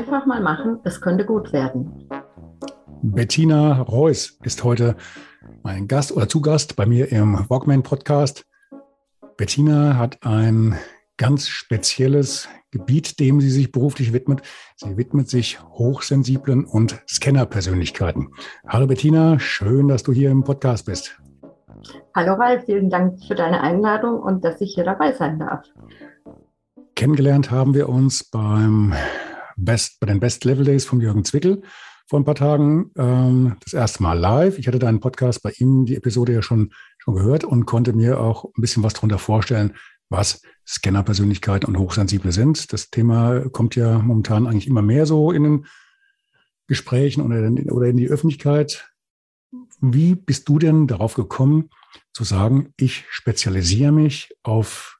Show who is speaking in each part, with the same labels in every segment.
Speaker 1: Einfach mal machen, es könnte gut werden.
Speaker 2: Bettina Reuss ist heute mein Gast oder Zugast bei mir im Walkman Podcast. Bettina hat ein ganz spezielles Gebiet, dem sie sich beruflich widmet. Sie widmet sich hochsensiblen und Scanner-Persönlichkeiten. Hallo Bettina, schön, dass du hier im Podcast bist.
Speaker 1: Hallo Ralf, vielen Dank für deine Einladung und dass ich hier dabei sein darf.
Speaker 2: Kennengelernt haben wir uns beim Best, bei den Best Level Days von Jürgen Zwickel vor ein paar Tagen ähm, das erste Mal live. Ich hatte deinen Podcast bei ihm, die Episode ja schon, schon gehört und konnte mir auch ein bisschen was darunter vorstellen, was Scanner-Persönlichkeiten und Hochsensible sind. Das Thema kommt ja momentan eigentlich immer mehr so in den Gesprächen oder in, oder in die Öffentlichkeit. Wie bist du denn darauf gekommen, zu sagen, ich spezialisiere mich auf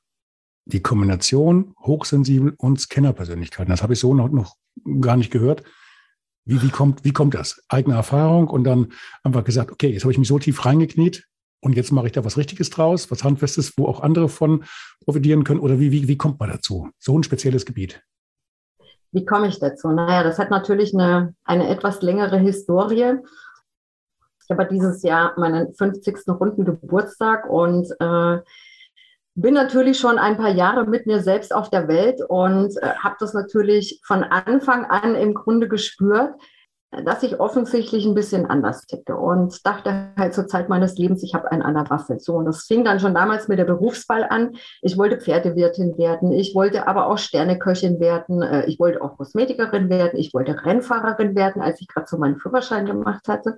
Speaker 2: die Kombination hochsensibel und Scannerpersönlichkeiten. Das habe ich so noch, noch gar nicht gehört. Wie, wie, kommt, wie kommt das? Eigene Erfahrung und dann einfach gesagt, okay, jetzt habe ich mich so tief reingekniet und jetzt mache ich da was Richtiges draus, was Handfestes, wo auch andere von profitieren können. Oder wie, wie, wie kommt man dazu? So ein spezielles Gebiet.
Speaker 1: Wie komme ich dazu? Naja, das hat natürlich eine, eine etwas längere Historie. Ich habe dieses Jahr meinen 50. runden Geburtstag und äh, bin natürlich schon ein paar Jahre mit mir selbst auf der Welt und äh, habe das natürlich von Anfang an im Grunde gespürt, dass ich offensichtlich ein bisschen anders ticke und dachte halt zur Zeit meines Lebens, ich habe einen an der Waffe. So, und das fing dann schon damals mit der Berufswahl an. Ich wollte Pferdewirtin werden, ich wollte aber auch Sterneköchin werden, äh, ich wollte auch Kosmetikerin werden, ich wollte Rennfahrerin werden, als ich gerade so meinen Führerschein gemacht hatte.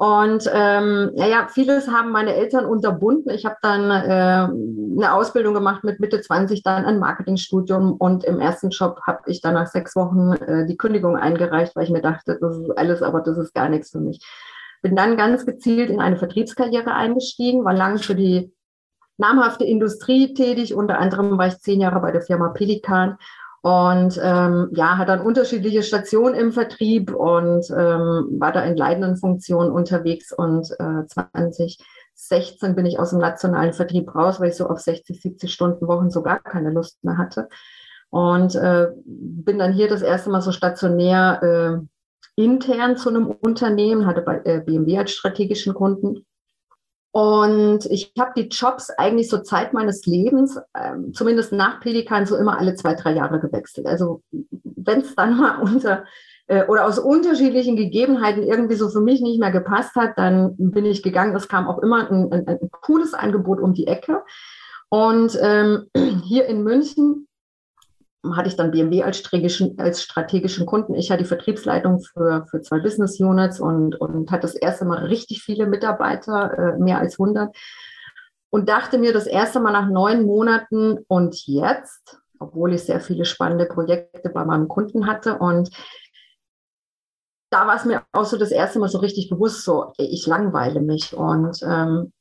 Speaker 1: Und ähm, naja, vieles haben meine Eltern unterbunden. Ich habe dann äh, eine Ausbildung gemacht mit Mitte 20, dann ein Marketingstudium und im ersten Job habe ich dann nach sechs Wochen äh, die Kündigung eingereicht, weil ich mir dachte, das ist alles, aber das ist gar nichts für mich. Bin dann ganz gezielt in eine Vertriebskarriere eingestiegen, war lange für die namhafte Industrie tätig. Unter anderem war ich zehn Jahre bei der Firma Pelikan und ähm, ja, hat dann unterschiedliche Stationen im Vertrieb und ähm, war da in leitenden Funktionen unterwegs. Und äh, 2016 bin ich aus dem nationalen Vertrieb raus, weil ich so auf 60, 70 Stunden Wochen so gar keine Lust mehr hatte. Und äh, bin dann hier das erste Mal so stationär äh, intern zu einem Unternehmen, hatte bei äh, BMW als strategischen Kunden und ich habe die Jobs eigentlich so Zeit meines Lebens, ähm, zumindest nach Pelikan, so immer alle zwei, drei Jahre gewechselt. Also wenn es dann mal unter äh, oder aus unterschiedlichen Gegebenheiten irgendwie so für mich nicht mehr gepasst hat, dann bin ich gegangen. Es kam auch immer ein, ein, ein cooles Angebot um die Ecke. Und ähm, hier in München hatte ich dann BMW als strategischen, als strategischen Kunden. Ich hatte die Vertriebsleitung für, für zwei Business Units und, und hatte das erste Mal richtig viele Mitarbeiter, äh, mehr als 100. Und dachte mir das erste Mal nach neun Monaten und jetzt, obwohl ich sehr viele spannende Projekte bei meinem Kunden hatte und da war es mir auch so das erste Mal so richtig bewusst, so ich langweile mich und ähm,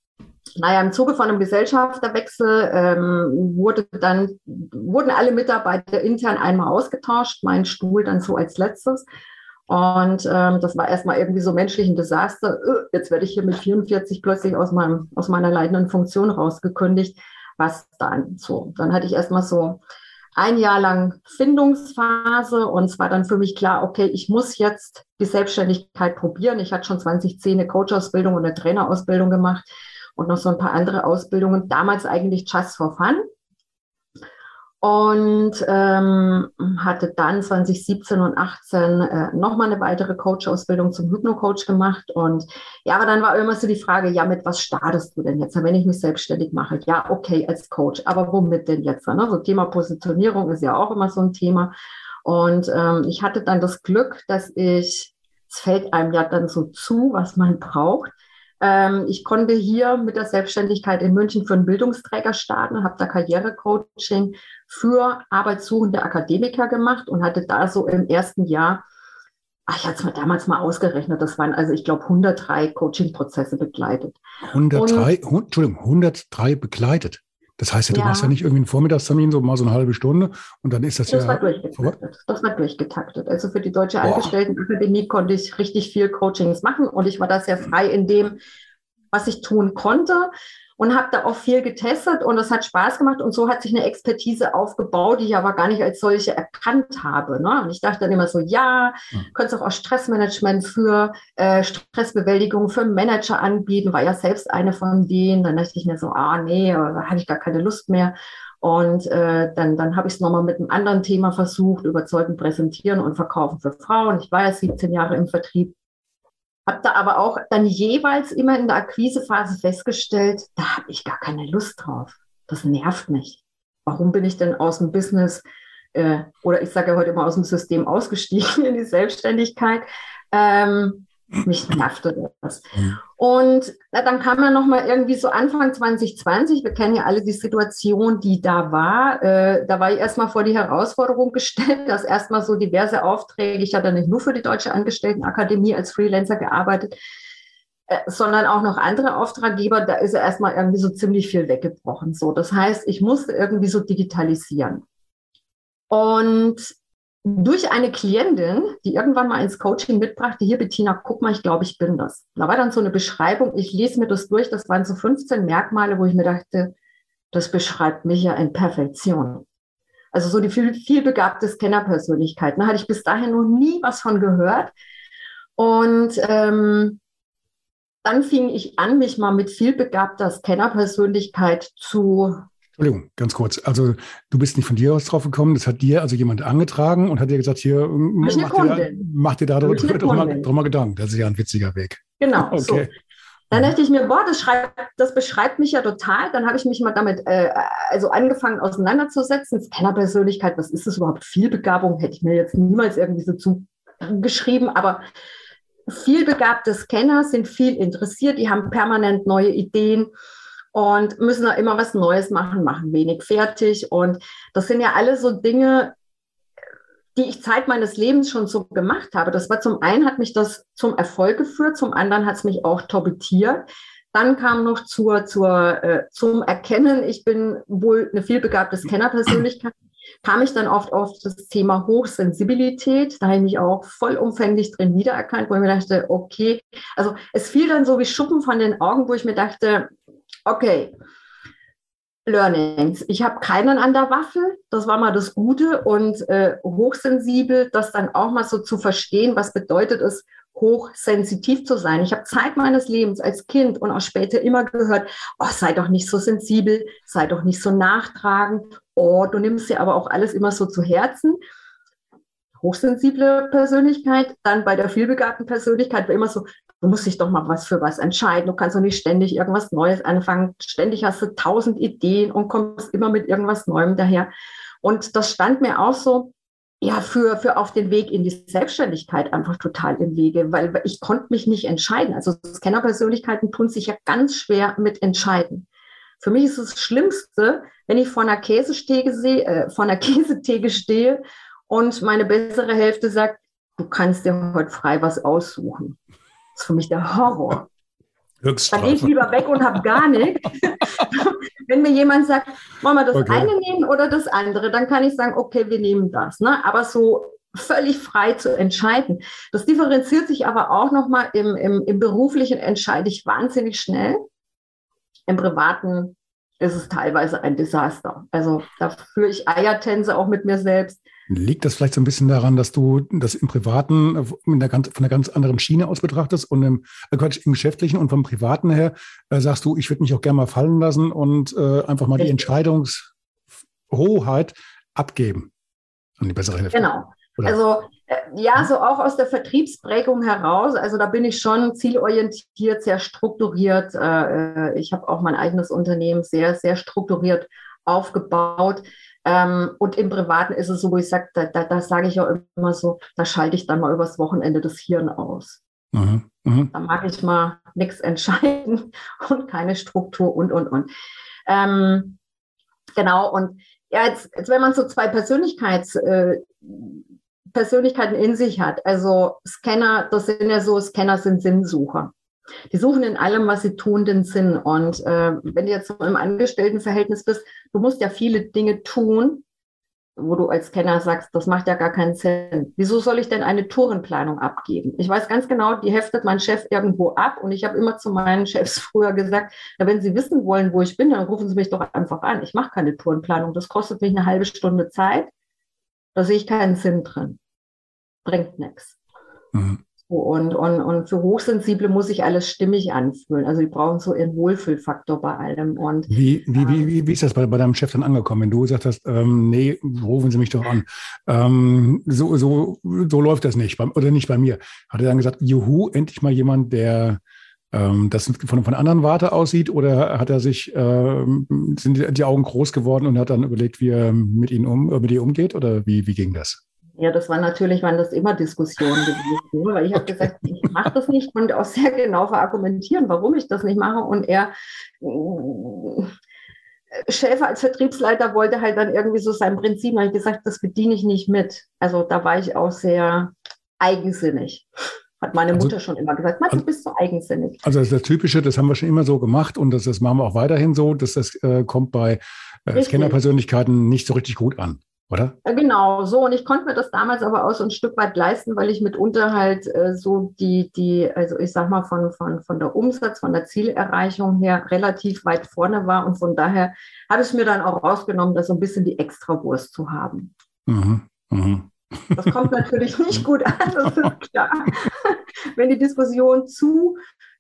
Speaker 1: naja, im Zuge von einem Gesellschafterwechsel ähm, wurde dann, wurden alle Mitarbeiter intern einmal ausgetauscht, mein Stuhl dann so als letztes. Und ähm, das war erstmal irgendwie so menschlich ein Desaster. Öh, jetzt werde ich hier mit 44 plötzlich aus, meinem, aus meiner leitenden Funktion rausgekündigt. Was dann? So, dann hatte ich erstmal so ein Jahr lang Findungsphase und es war dann für mich klar, okay, ich muss jetzt die Selbstständigkeit probieren. Ich hatte schon 2010 eine Coach-Ausbildung und eine Trainerausbildung gemacht und noch so ein paar andere Ausbildungen. Damals eigentlich just for fun. Und ähm, hatte dann 2017 und 18 äh, nochmal eine weitere Coach-Ausbildung zum Hypno-Coach gemacht. Und ja, aber dann war immer so die Frage, ja, mit was startest du denn jetzt, wenn ich mich selbstständig mache? Ja, okay, als Coach, aber womit denn jetzt? Ne? So Thema Positionierung ist ja auch immer so ein Thema. Und ähm, ich hatte dann das Glück, dass ich, es fällt einem ja dann so zu, was man braucht, ich konnte hier mit der Selbstständigkeit in München für einen Bildungsträger starten, habe da Karrierecoaching für arbeitssuchende Akademiker gemacht und hatte da so im ersten Jahr ach, ich hatte es mir damals mal ausgerechnet, das waren also, ich glaube, 103 Coaching-Prozesse begleitet.
Speaker 2: 103, und, Entschuldigung, 103 begleitet. Das heißt ja, du ja. machst ja nicht irgendwie einen Vormittagstermin, so mal so eine halbe Stunde und dann ist das,
Speaker 1: das
Speaker 2: ja.
Speaker 1: War durchgetaktet. Das war durchgetaktet. Also für die Deutsche Angestelltenakademie konnte ich richtig viel Coachings machen und ich war da sehr frei in dem, was ich tun konnte und habe da auch viel getestet und es hat Spaß gemacht und so hat sich eine Expertise aufgebaut, die ich aber gar nicht als solche erkannt habe. Ne? Und ich dachte dann immer so, ja, hm. könntest auch Stressmanagement für äh, Stressbewältigung für Manager anbieten, war ja selbst eine von denen. Dann dachte ich mir so, ah nee, da habe ich gar keine Lust mehr. Und äh, dann, dann habe ich es nochmal mit einem anderen Thema versucht, überzeugend präsentieren und verkaufen für Frauen. Ich war ja 17 Jahre im Vertrieb habe da aber auch dann jeweils immer in der Akquisephase festgestellt, da habe ich gar keine Lust drauf. Das nervt mich. Warum bin ich denn aus dem Business äh, oder ich sage ja heute immer aus dem System ausgestiegen in die Selbstständigkeit? Ähm, mich nervte das. Mhm. Und na, dann kam ja noch mal irgendwie so Anfang 2020, wir kennen ja alle die Situation, die da war. Äh, da war ich erstmal vor die Herausforderung gestellt, dass erstmal so diverse Aufträge, ich hatte nicht nur für die Deutsche Angestelltenakademie als Freelancer gearbeitet, äh, sondern auch noch andere Auftraggeber, da ist ja erstmal irgendwie so ziemlich viel weggebrochen. So, das heißt, ich musste irgendwie so digitalisieren. Und durch eine Klientin, die irgendwann mal ins Coaching mitbrachte, hier Bettina, guck mal, ich glaube, ich bin das. Da war dann so eine Beschreibung, ich lese mir das durch, das waren so 15 Merkmale, wo ich mir dachte, das beschreibt mich ja in Perfektion. Also so die viel, vielbegabte Scannerpersönlichkeit. Da hatte ich bis dahin noch nie was von gehört. Und ähm, dann fing ich an, mich mal mit vielbegabter Scannerpersönlichkeit zu
Speaker 2: Entschuldigung, ganz kurz. Also du bist nicht von dir aus drauf gekommen, das hat dir also jemand angetragen und hat dir gesagt, hier, mach dir, da, mach dir da drüber, drüber, Gedanken. Das ist ja ein witziger Weg.
Speaker 1: Genau. Okay. So. Dann dachte ich mir, boah, das, schreibt, das beschreibt mich ja total. Dann habe ich mich mal damit äh, also angefangen auseinanderzusetzen. Scanner-Persönlichkeit, was ist das überhaupt? Vielbegabung hätte ich mir jetzt niemals irgendwie so zugeschrieben, aber vielbegabte Scanner sind viel interessiert, die haben permanent neue Ideen und müssen da immer was Neues machen, machen wenig fertig. Und das sind ja alle so Dinge, die ich Zeit meines Lebens schon so gemacht habe. Das war zum einen hat mich das zum Erfolg geführt, zum anderen hat es mich auch torbetiert. Dann kam noch zur, zur, äh, zum Erkennen, ich bin wohl eine vielbegabte Scannerpersönlichkeit, kam ich dann oft auf das Thema Hochsensibilität. Da habe ich mich auch vollumfänglich drin wiedererkannt, wo ich mir dachte, okay, also es fiel dann so wie Schuppen von den Augen, wo ich mir dachte, Okay. Learnings. Ich habe keinen an der Waffel, das war mal das Gute und äh, hochsensibel, das dann auch mal so zu verstehen, was bedeutet es, hochsensitiv zu sein. Ich habe Zeit meines Lebens als Kind und auch später immer gehört, oh, sei doch nicht so sensibel, sei doch nicht so nachtragend, oh, du nimmst dir aber auch alles immer so zu Herzen hochsensible Persönlichkeit, dann bei der vielbegabten Persönlichkeit war immer so, du musst dich doch mal was für was entscheiden. Du kannst doch nicht ständig irgendwas Neues anfangen. Ständig hast du tausend Ideen und kommst immer mit irgendwas Neuem daher. Und das stand mir auch so, ja, für, für auf den Weg in die Selbstständigkeit einfach total im Wege, weil ich konnte mich nicht entscheiden. Also Scannerpersönlichkeiten tun sich ja ganz schwer mit entscheiden. Für mich ist das Schlimmste, wenn ich vor einer Käsestege sehe, äh, vor einer Käsetheke stehe und meine bessere Hälfte sagt, du kannst dir heute frei was aussuchen. Das ist für mich der Horror. Da gehe ich lieber weg und habe gar nichts. Wenn mir jemand sagt, wollen wir das okay. eine nehmen oder das andere, dann kann ich sagen, okay, wir nehmen das. Ne? Aber so völlig frei zu entscheiden. Das differenziert sich aber auch nochmal im, im, im beruflichen entscheide ich wahnsinnig schnell. Im privaten ist es teilweise ein Desaster. Also da führe ich Eiertänze auch mit mir selbst.
Speaker 2: Liegt das vielleicht so ein bisschen daran, dass du das im Privaten von einer ganz, von einer ganz anderen Schiene aus betrachtest und im, äh Quatsch, im Geschäftlichen und vom Privaten her äh, sagst du, ich würde mich auch gerne mal fallen lassen und äh, einfach mal die Entscheidungshoheit abgeben an die bessere Hälfte?
Speaker 1: Genau. Oder? Also äh, ja, so auch aus der Vertriebsprägung heraus. Also da bin ich schon zielorientiert, sehr strukturiert. Äh, äh, ich habe auch mein eigenes Unternehmen sehr, sehr strukturiert aufgebaut. Ähm, und im Privaten ist es so, wo ich sage, da, da, da sage ich auch immer so, da schalte ich dann mal übers Wochenende das Hirn aus. Mhm, mh. Da mag ich mal nichts entscheiden und keine Struktur und, und, und. Ähm, genau, und ja, jetzt, jetzt, wenn man so zwei Persönlichkeitstypen Persönlichkeiten in sich hat. Also Scanner, das sind ja so, Scanner sind Sinnsucher. Die suchen in allem, was sie tun, den Sinn. Und äh, wenn du jetzt im Angestelltenverhältnis bist, du musst ja viele Dinge tun, wo du als Kenner sagst, das macht ja gar keinen Sinn. Wieso soll ich denn eine Tourenplanung abgeben? Ich weiß ganz genau, die heftet mein Chef irgendwo ab und ich habe immer zu meinen Chefs früher gesagt, na, wenn Sie wissen wollen, wo ich bin, dann rufen Sie mich doch einfach an. Ich mache keine Tourenplanung. Das kostet mich eine halbe Stunde Zeit. Da sehe ich keinen Sinn drin. Bringt nichts. Mhm. Und, und, und für Hochsensible muss sich alles stimmig anfühlen. Also die brauchen so ihren Wohlfühlfaktor bei allem. Und,
Speaker 2: wie, wie, wie, wie, wie ist das bei, bei deinem Chef dann angekommen, wenn du gesagt hast, ähm, nee, rufen Sie mich doch an. Ähm, so, so, so läuft das nicht, oder nicht bei mir. Hat er dann gesagt, juhu, endlich mal jemand, der ähm, das von, von anderen Warte aussieht, oder hat er sich, ähm, sind die Augen groß geworden und hat dann überlegt, wie er mit ihnen um, mit ihr umgeht, oder wie, wie ging das?
Speaker 1: Ja, das war natürlich, waren das immer Diskussionen gewesen, weil ich habe gesagt, ich mache das nicht und auch sehr genau verargumentieren, warum ich das nicht mache. Und er, äh, Schäfer als Vertriebsleiter wollte halt dann irgendwie so sein Prinzip, habe ich gesagt, das bediene ich nicht mit. Also da war ich auch sehr eigensinnig. Hat meine also Mutter also, schon immer gesagt, Mann, du bist so eigensinnig.
Speaker 2: Also das, ist das Typische, das haben wir schon immer so gemacht und das, das machen wir auch weiterhin so, dass das äh, kommt bei äh, Scannerpersönlichkeiten nicht so richtig gut an oder?
Speaker 1: Genau, so. Und ich konnte mir das damals aber auch so ein Stück weit leisten, weil ich mitunter halt äh, so die, die, also ich sag mal, von, von, von der Umsatz, von der Zielerreichung her relativ weit vorne war. Und von daher habe ich mir dann auch rausgenommen, da so ein bisschen die Extrawurst zu haben. Mhm. Mhm. Das kommt natürlich nicht gut an, das ist klar. Wenn die Diskussion zu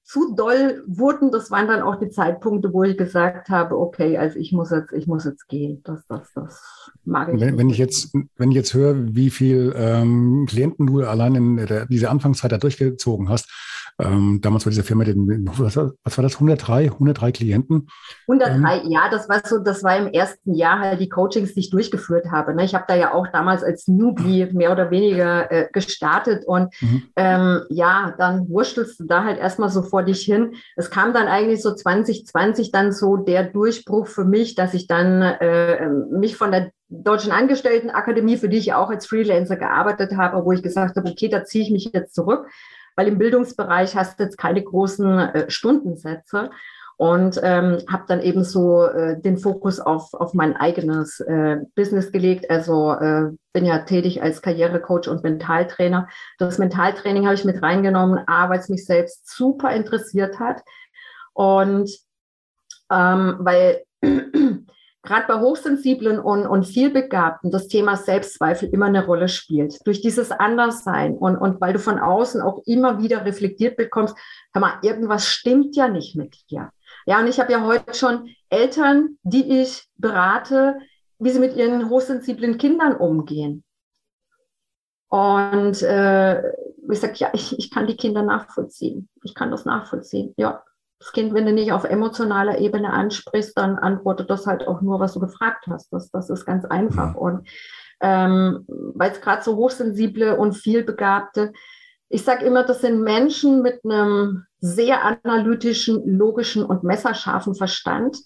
Speaker 1: zu doll wurden, das waren dann auch die Zeitpunkte, wo ich gesagt habe, okay, also ich muss jetzt, ich muss jetzt gehen. Das, das, das mag
Speaker 2: ich. Wenn, wenn ich jetzt, wenn ich jetzt höre, wie viel ähm, Klienten du allein in der, dieser Anfangszeit da durchgezogen hast, ähm, damals war diese Firma, was, war das, 103, 103 Klienten?
Speaker 1: 103, ähm, ja, das war so, das war im ersten Jahr halt die Coachings, die ich durchgeführt habe. Ne? Ich habe da ja auch damals als Newbie mehr oder weniger äh, gestartet und mhm. ähm, ja, dann wurschtelst du da halt erstmal so vor dich hin. Es kam dann eigentlich so 2020 dann so der Durchbruch für mich, dass ich dann äh, mich von der Deutschen Angestelltenakademie, für die ich auch als Freelancer gearbeitet habe, wo ich gesagt habe, okay, da ziehe ich mich jetzt zurück weil im Bildungsbereich hast du jetzt keine großen äh, Stundensätze und ähm, habe dann eben so äh, den Fokus auf, auf mein eigenes äh, Business gelegt. Also äh, bin ja tätig als Karrierecoach und Mentaltrainer. Das Mentaltraining habe ich mit reingenommen, A, weil es mich selbst super interessiert hat und ähm, weil gerade bei Hochsensiblen und, und Vielbegabten das Thema Selbstzweifel immer eine Rolle spielt. Durch dieses Anderssein und, und weil du von außen auch immer wieder reflektiert bekommst, hör mal, irgendwas stimmt ja nicht mit dir. Ja, und ich habe ja heute schon Eltern, die ich berate, wie sie mit ihren hochsensiblen Kindern umgehen. Und äh, ich sage, ja, ich, ich kann die Kinder nachvollziehen. Ich kann das nachvollziehen. Ja, das Kind, wenn du nicht auf emotionaler Ebene ansprichst, dann antwortet das halt auch nur, was du gefragt hast. Das, das ist ganz einfach. Ja. Und ähm, weil es gerade so hochsensible und vielbegabte, ich sage immer, das sind Menschen mit einem sehr analytischen, logischen und messerscharfen Verstand,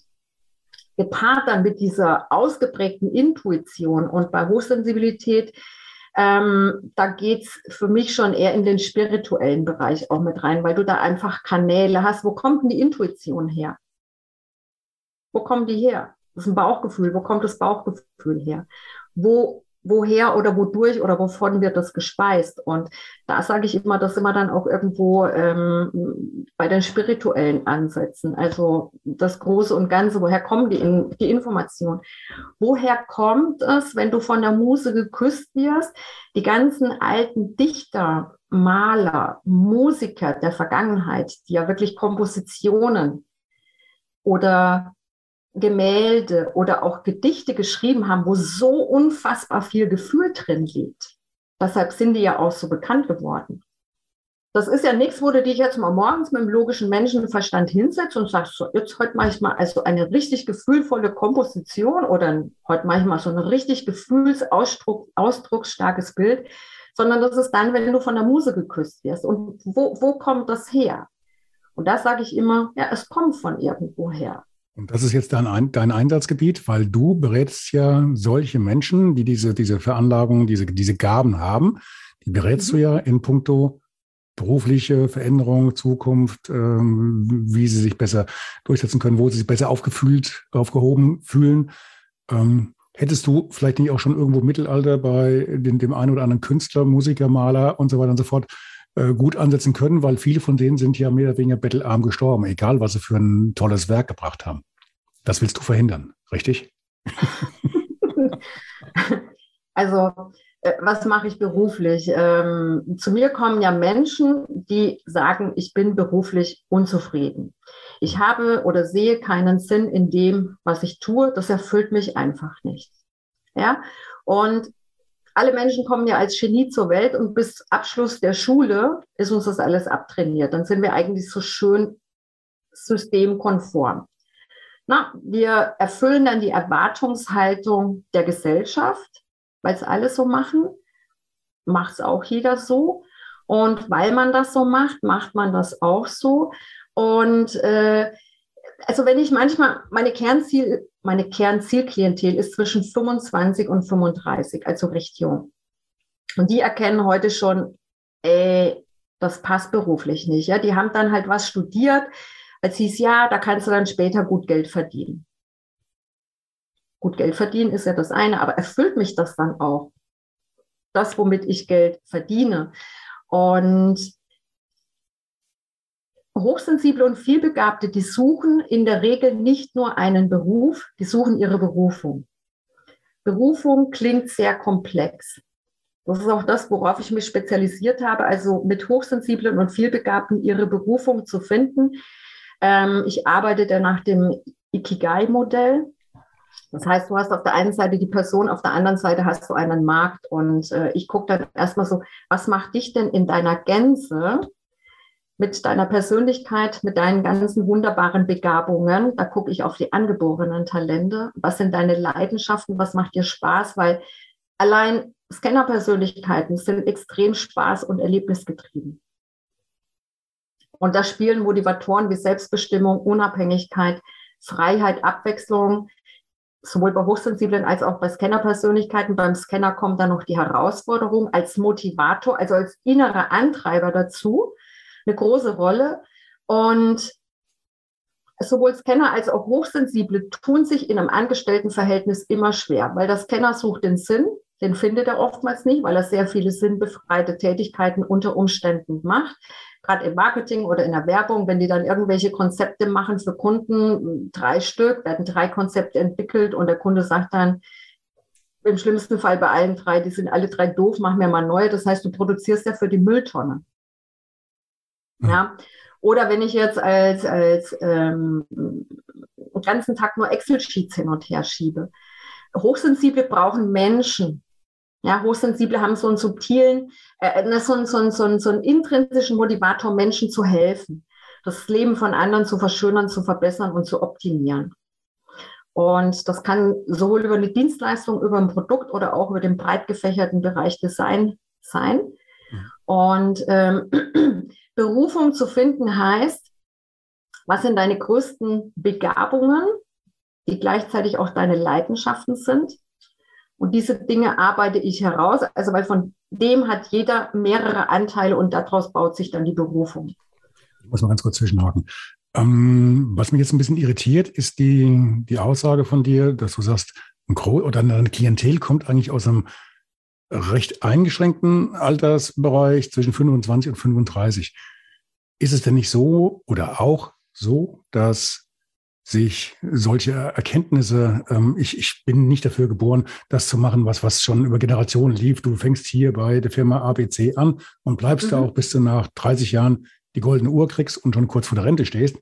Speaker 1: gepaart dann mit dieser ausgeprägten Intuition. Und bei Hochsensibilität ähm, da geht's für mich schon eher in den spirituellen Bereich auch mit rein, weil du da einfach Kanäle hast. Wo kommt denn die Intuition her? Wo kommt die her? Das ist ein Bauchgefühl. Wo kommt das Bauchgefühl her? Wo woher oder wodurch oder wovon wird das gespeist? Und da sage ich immer, das sind wir dann auch irgendwo ähm, bei den spirituellen Ansätzen. Also das Große und Ganze, woher kommen die, die Informationen? Woher kommt es, wenn du von der Muse geküsst wirst, die ganzen alten Dichter, Maler, Musiker der Vergangenheit, die ja wirklich Kompositionen oder Gemälde oder auch Gedichte geschrieben haben, wo so unfassbar viel Gefühl drin liegt. Deshalb sind die ja auch so bekannt geworden. Das ist ja nichts, wo du dich jetzt mal morgens mit dem logischen Menschenverstand hinsetzt und sagst, so, jetzt heute mache ich mal also eine richtig gefühlvolle Komposition oder heute mache ich mal so ein richtig gefühlsausdrucksstarkes Bild, sondern das ist dann, wenn du von der Muse geküsst wirst. Und wo, wo kommt das her? Und da sage ich immer, ja, es kommt von irgendwoher.
Speaker 2: Und das ist jetzt dein, dein Einsatzgebiet, weil du berätst ja solche Menschen, die diese, diese Veranlagung, diese, diese Gaben haben, die berätst mhm. du ja in puncto berufliche Veränderung, Zukunft, ähm, wie sie sich besser durchsetzen können, wo sie sich besser aufgefühlt, aufgehoben fühlen. Ähm, hättest du vielleicht nicht auch schon irgendwo Mittelalter bei den, dem einen oder anderen Künstler, Musiker, Maler und so weiter und so fort gut ansetzen können, weil viele von denen sind ja mehr oder weniger bettelarm gestorben, egal was sie für ein tolles Werk gebracht haben. Das willst du verhindern, richtig?
Speaker 1: also äh, was mache ich beruflich? Ähm, zu mir kommen ja Menschen, die sagen, ich bin beruflich unzufrieden. Ich habe oder sehe keinen Sinn in dem, was ich tue. Das erfüllt mich einfach nicht. Ja, und alle Menschen kommen ja als Genie zur Welt und bis Abschluss der Schule ist uns das alles abtrainiert. Dann sind wir eigentlich so schön systemkonform. Na, wir erfüllen dann die Erwartungshaltung der Gesellschaft weil es alle so machen, macht es auch jeder so. Und weil man das so macht, macht man das auch so. Und äh, also wenn ich manchmal, meine Kernziel, meine Kernzielklientel ist zwischen 25 und 35, also recht jung. Und die erkennen heute schon, ey, das passt beruflich nicht. Ja, die haben dann halt was studiert, als hieß, ja, da kannst du dann später gut Geld verdienen. Gut, Geld verdienen ist ja das eine, aber erfüllt mich das dann auch? Das, womit ich Geld verdiene. Und Hochsensible und Vielbegabte, die suchen in der Regel nicht nur einen Beruf, die suchen ihre Berufung. Berufung klingt sehr komplex. Das ist auch das, worauf ich mich spezialisiert habe, also mit Hochsensiblen und Vielbegabten ihre Berufung zu finden. Ähm, ich arbeite da nach dem Ikigai-Modell. Das heißt, du hast auf der einen Seite die Person, auf der anderen Seite hast du einen Markt. Und äh, ich gucke dann erstmal so, was macht dich denn in deiner Gänze mit deiner Persönlichkeit, mit deinen ganzen wunderbaren Begabungen? Da gucke ich auf die angeborenen Talente. Was sind deine Leidenschaften? Was macht dir Spaß? Weil allein Scannerpersönlichkeiten sind extrem Spaß- und Erlebnisgetrieben. Und da spielen Motivatoren wie Selbstbestimmung, Unabhängigkeit, Freiheit, Abwechslung, sowohl bei Hochsensiblen als auch bei Scannerpersönlichkeiten. Beim Scanner kommt dann noch die Herausforderung als Motivator, also als innerer Antreiber dazu, eine große Rolle. Und sowohl Scanner als auch Hochsensible tun sich in einem Angestelltenverhältnis immer schwer, weil der Scanner sucht den Sinn, den findet er oftmals nicht, weil er sehr viele sinnbefreite Tätigkeiten unter Umständen macht gerade im Marketing oder in der Werbung, wenn die dann irgendwelche Konzepte machen für Kunden, drei Stück, werden drei Konzepte entwickelt und der Kunde sagt dann, im schlimmsten Fall bei allen drei, die sind alle drei doof, mach mir mal neue. Das heißt, du produzierst ja für die Mülltonne. Mhm. Ja. Oder wenn ich jetzt als, als ähm, den ganzen Tag nur Excel-Sheets hin und her schiebe. Hochsensible brauchen Menschen, ja, Hochsensible haben so einen subtilen, äh, ne, so, einen, so, einen, so, einen, so einen intrinsischen Motivator, Menschen zu helfen, das Leben von anderen zu verschönern, zu verbessern und zu optimieren. Und das kann sowohl über eine Dienstleistung, über ein Produkt oder auch über den breit gefächerten Bereich Design sein. Mhm. Und ähm, Berufung zu finden heißt, was sind deine größten Begabungen, die gleichzeitig auch deine Leidenschaften sind? Und diese Dinge arbeite ich heraus. Also weil von dem hat jeder mehrere Anteile und daraus baut sich dann die Berufung.
Speaker 2: Ich muss mal ganz kurz zwischenhaken. Ähm, was mich jetzt ein bisschen irritiert, ist die, die Aussage von dir, dass du sagst, ein Gro oder eine Klientel kommt eigentlich aus einem recht eingeschränkten Altersbereich zwischen 25 und 35. Ist es denn nicht so oder auch so, dass sich solche Erkenntnisse, ähm, ich, ich bin nicht dafür geboren, das zu machen, was, was schon über Generationen lief. Du fängst hier bei der Firma ABC an und bleibst mhm. da auch, bis du nach 30 Jahren die goldene Uhr kriegst und schon kurz vor der Rente stehst.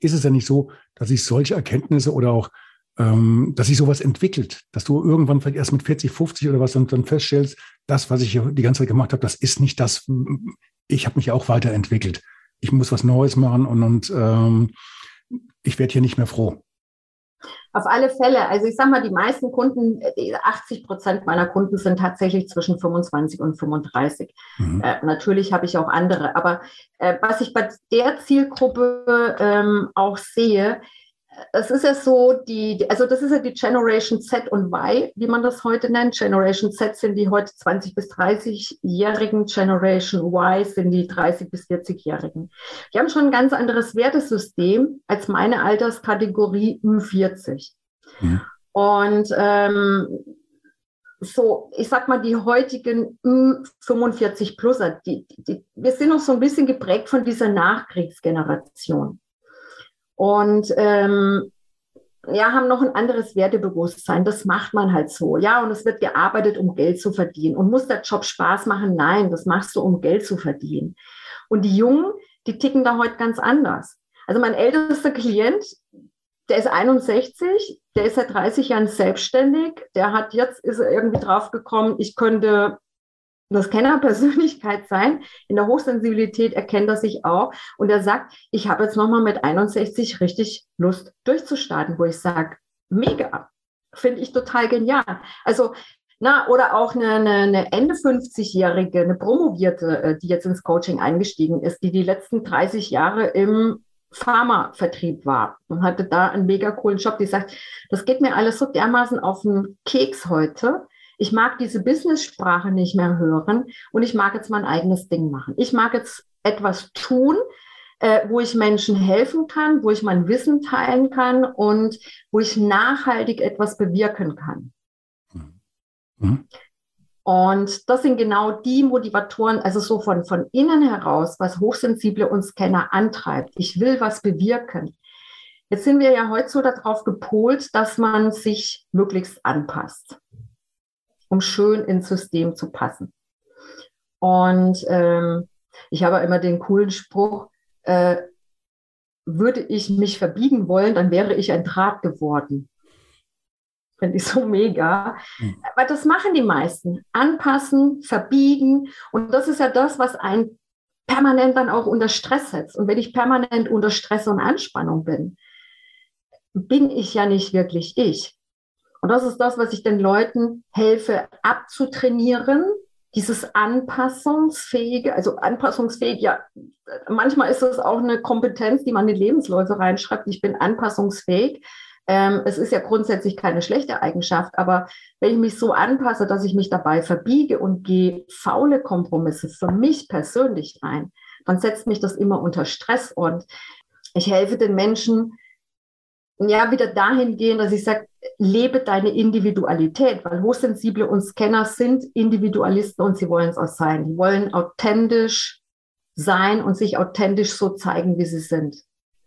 Speaker 2: Ist es ja nicht so, dass sich solche Erkenntnisse oder auch, ähm, dass sich sowas entwickelt, dass du irgendwann vielleicht erst mit 40, 50 oder was dann, dann feststellst, das, was ich die ganze Zeit gemacht habe, das ist nicht das, ich habe mich auch weiterentwickelt. Ich muss was Neues machen und, und ähm, ich werde hier nicht mehr froh.
Speaker 1: Auf alle Fälle. Also ich sage mal, die meisten Kunden, 80 äh, Prozent meiner Kunden sind tatsächlich zwischen 25 und 35. Mhm. Äh, natürlich habe ich auch andere. Aber äh, was ich bei der Zielgruppe ähm, auch sehe, es ist ja so, die, also das ist ja die Generation Z und Y, wie man das heute nennt. Generation Z sind die heute 20 bis 30-Jährigen, Generation Y sind die 30 bis 40-Jährigen. Die haben schon ein ganz anderes Wertesystem als meine Alterskategorie Ü40. Mhm. Und ähm, so, ich sag mal, die heutigen Ü45 Pluser, die, die, wir sind noch so ein bisschen geprägt von dieser Nachkriegsgeneration. Und ähm, ja, haben noch ein anderes Wertebewusstsein. Das macht man halt so. Ja, und es wird gearbeitet, um Geld zu verdienen. Und muss der Job Spaß machen? Nein, das machst du, um Geld zu verdienen. Und die Jungen, die ticken da heute ganz anders. Also mein ältester Klient, der ist 61, der ist seit 30 Jahren selbstständig. Der hat jetzt, ist er irgendwie drauf gekommen, ich könnte das Kennerpersönlichkeit sein. In der Hochsensibilität erkennt er sich auch. Und er sagt, ich habe jetzt nochmal mit 61 richtig Lust durchzustarten, wo ich sage, mega, finde ich total genial. Also, na, oder auch eine, eine, eine Ende 50-Jährige, eine Promovierte, äh, die jetzt ins Coaching eingestiegen ist, die die letzten 30 Jahre im Pharmavertrieb war und hatte da einen mega coolen Job. Die sagt, das geht mir alles so dermaßen auf den Keks heute ich mag diese Business-Sprache nicht mehr hören und ich mag jetzt mein eigenes Ding machen. Ich mag jetzt etwas tun, äh, wo ich Menschen helfen kann, wo ich mein Wissen teilen kann und wo ich nachhaltig etwas bewirken kann. Mhm. Und das sind genau die Motivatoren, also so von, von innen heraus, was Hochsensible und Scanner antreibt. Ich will was bewirken. Jetzt sind wir ja heute so darauf gepolt, dass man sich möglichst anpasst um schön ins System zu passen. Und ähm, ich habe immer den coolen Spruch, äh, würde ich mich verbiegen wollen, dann wäre ich ein Draht geworden. Finde ich so mega. Mhm. Aber das machen die meisten. Anpassen, verbiegen. Und das ist ja das, was einen permanent dann auch unter Stress setzt. Und wenn ich permanent unter Stress und Anspannung bin, bin ich ja nicht wirklich ich. Und das ist das, was ich den Leuten helfe abzutrainieren, dieses anpassungsfähige, also anpassungsfähig, ja, manchmal ist das auch eine Kompetenz, die man in Lebensläufe reinschreibt. Ich bin anpassungsfähig. Ähm, es ist ja grundsätzlich keine schlechte Eigenschaft, aber wenn ich mich so anpasse, dass ich mich dabei verbiege und gehe faule Kompromisse für mich persönlich ein, dann setzt mich das immer unter Stress und ich helfe den Menschen, ja, wieder dahin gehen, dass ich sage, lebe deine Individualität, weil Hochsensible und Scanner sind Individualisten und sie wollen es auch sein. Die wollen authentisch sein und sich authentisch so zeigen, wie sie sind.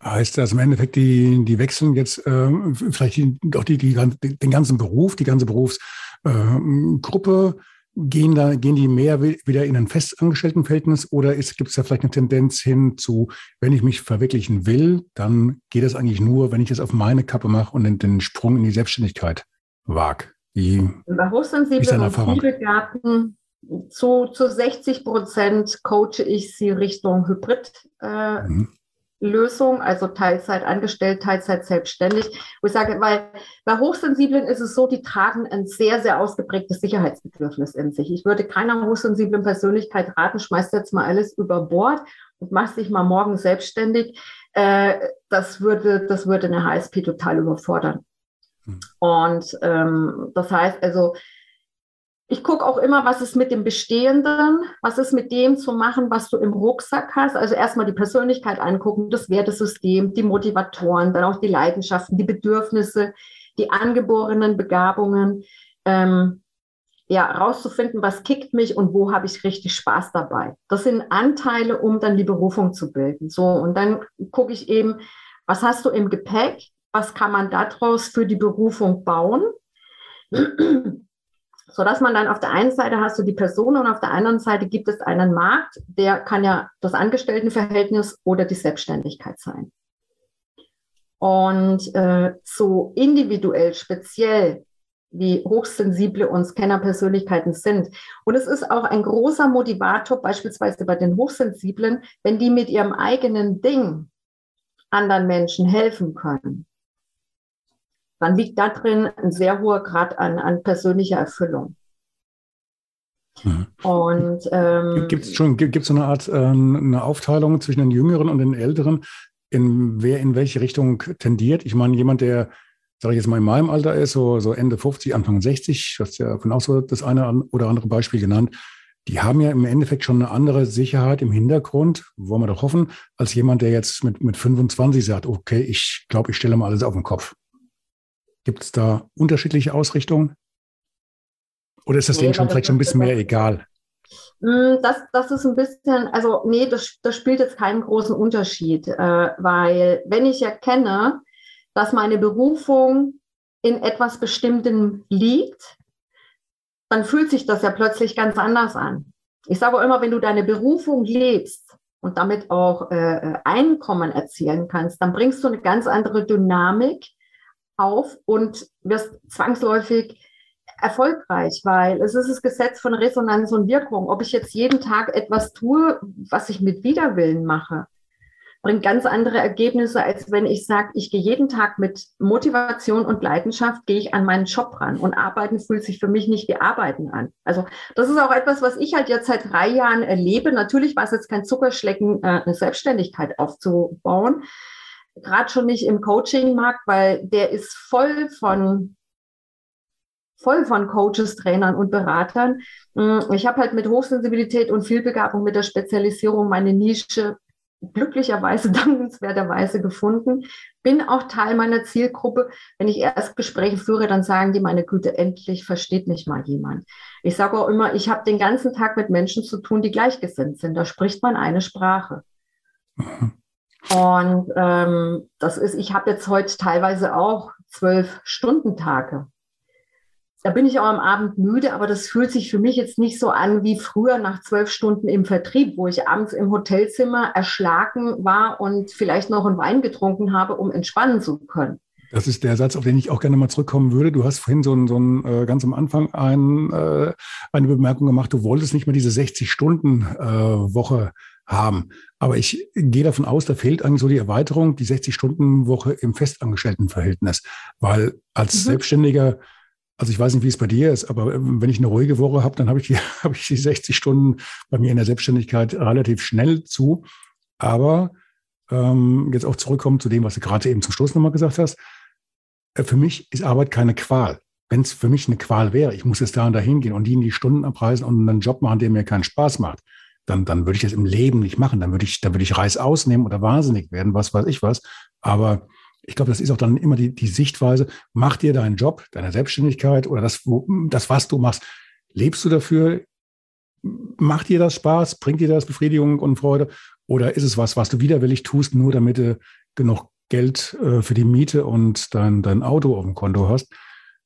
Speaker 2: Heißt das im Endeffekt, die, die wechseln jetzt äh, vielleicht die, auch die, die, den ganzen Beruf, die ganze Berufsgruppe, äh, Gehen, da, gehen die mehr wieder in ein Festangestelltenverhältnis oder gibt es da vielleicht eine Tendenz hin zu, wenn ich mich verwirklichen will, dann geht es eigentlich nur, wenn ich es auf meine Kappe mache und den, den Sprung in die Selbstständigkeit wage?
Speaker 1: Wie, Bei Hochsensiblen und Zielbegabten zu, zu 60 Prozent coache ich sie Richtung Hybrid. Äh, mhm. Lösung, also Teilzeit angestellt, Teilzeit selbstständig. Wo ich sage, weil bei Hochsensiblen ist es so, die tragen ein sehr, sehr ausgeprägtes Sicherheitsbedürfnis in sich. Ich würde keiner hochsensiblen Persönlichkeit raten, schmeißt jetzt mal alles über Bord und mach dich mal morgen selbstständig. Äh, das würde, das würde eine HSP total überfordern. Hm. Und ähm, das heißt also, ich gucke auch immer, was ist mit dem Bestehenden, was ist mit dem zu machen, was du im Rucksack hast. Also erstmal die Persönlichkeit angucken, das Wertesystem, die Motivatoren, dann auch die Leidenschaften, die Bedürfnisse, die angeborenen Begabungen. Ähm, ja, rauszufinden, was kickt mich und wo habe ich richtig Spaß dabei. Das sind Anteile, um dann die Berufung zu bilden. So, und dann gucke ich eben, was hast du im Gepäck? Was kann man daraus für die Berufung bauen? So dass man dann auf der einen Seite hast du die Person und auf der anderen Seite gibt es einen Markt, der kann ja das Angestelltenverhältnis oder die Selbstständigkeit sein. Und äh, so individuell, speziell, wie hochsensible und Scannerpersönlichkeiten sind. Und es ist auch ein großer Motivator, beispielsweise bei den Hochsensiblen, wenn die mit ihrem eigenen Ding anderen Menschen helfen können dann liegt da drin ein sehr hoher Grad an, an persönlicher Erfüllung.
Speaker 2: Mhm. Und ähm, gibt es schon gibt so eine Art äh, eine Aufteilung zwischen den Jüngeren und den Älteren? in wer in welche Richtung tendiert. Ich meine, jemand, der, sage ich jetzt mal, in meinem Alter ist, so, so Ende 50, Anfang 60, du hast ja von auch so das eine oder andere Beispiel genannt, die haben ja im Endeffekt schon eine andere Sicherheit im Hintergrund, wollen wir doch hoffen, als jemand, der jetzt mit, mit 25 sagt, okay, ich glaube, ich stelle mal alles auf den Kopf. Gibt es da unterschiedliche Ausrichtungen? Oder ist das nee, denen schon vielleicht schon ein bisschen mehr egal?
Speaker 1: Mm, das, das ist ein bisschen, also nee, das, das spielt jetzt keinen großen Unterschied, äh, weil wenn ich erkenne, dass meine Berufung in etwas Bestimmtem liegt, dann fühlt sich das ja plötzlich ganz anders an. Ich sage immer, wenn du deine Berufung lebst und damit auch äh, Einkommen erzielen kannst, dann bringst du eine ganz andere Dynamik auf und wirst zwangsläufig erfolgreich, weil es ist das Gesetz von Resonanz und Wirkung. Ob ich jetzt jeden Tag etwas tue, was ich mit Widerwillen mache, bringt ganz andere Ergebnisse, als wenn ich sage, ich gehe jeden Tag mit Motivation und Leidenschaft, gehe ich an meinen Job ran. Und Arbeiten fühlt sich für mich nicht wie Arbeiten an. Also das ist auch etwas, was ich halt jetzt seit drei Jahren erlebe. Natürlich war es jetzt kein Zuckerschlecken, äh, eine Selbstständigkeit aufzubauen. Gerade schon nicht im Coaching-Markt, weil der ist voll von voll von Coaches, Trainern und Beratern. Mm, ich habe halt mit Hochsensibilität und Vielbegabung, mit der Spezialisierung meine Nische glücklicherweise, dankenswerterweise gefunden. Bin auch Teil meiner Zielgruppe. Wenn ich erst Gespräche führe, dann sagen die, meine Güte, endlich versteht mich mal jemand. Ich sage auch immer, ich habe den ganzen Tag mit Menschen zu tun, die gleichgesinnt sind. Da spricht man eine Sprache. Mhm. Und ähm, das ist, ich habe jetzt heute teilweise auch zwölf Stunden Tage da bin ich auch am Abend müde, aber das fühlt sich für mich jetzt nicht so an wie früher nach zwölf Stunden im Vertrieb, wo ich abends im Hotelzimmer erschlagen war und vielleicht noch einen Wein getrunken habe, um entspannen zu können.
Speaker 2: Das ist der Satz, auf den ich auch gerne mal zurückkommen würde. Du hast vorhin so, ein, so ein, äh, ganz am Anfang ein, äh, eine Bemerkung gemacht, du wolltest nicht mehr diese 60-Stunden-Woche äh, haben. Aber ich gehe davon aus, da fehlt eigentlich so die Erweiterung, die 60-Stunden-Woche im Festangestelltenverhältnis. Weil als mhm. Selbstständiger also ich weiß nicht, wie es bei dir ist, aber ähm, wenn ich eine ruhige Woche habe, dann habe ich, die, habe ich die 60 Stunden bei mir in der Selbstständigkeit relativ schnell zu. Aber ähm, jetzt auch zurückkommen zu dem, was du gerade eben zum Schluss nochmal gesagt hast. Äh, für mich ist Arbeit keine Qual. Wenn es für mich eine Qual wäre, ich muss jetzt da und da hingehen und die in die Stunden abreisen und einen Job machen, der mir keinen Spaß macht, dann, dann würde ich das im Leben nicht machen. Dann würde ich, dann würde ich Reis ausnehmen oder wahnsinnig werden, was weiß ich was. Aber ich glaube, das ist auch dann immer die, die Sichtweise, mach dir deinen Job, deine Selbstständigkeit oder das, wo, das, was du machst, lebst du dafür? Macht dir das Spaß? Bringt dir das Befriedigung und Freude? Oder ist es was, was du widerwillig tust, nur damit du genug Geld äh, für die Miete und dein, dein Auto auf dem Konto hast?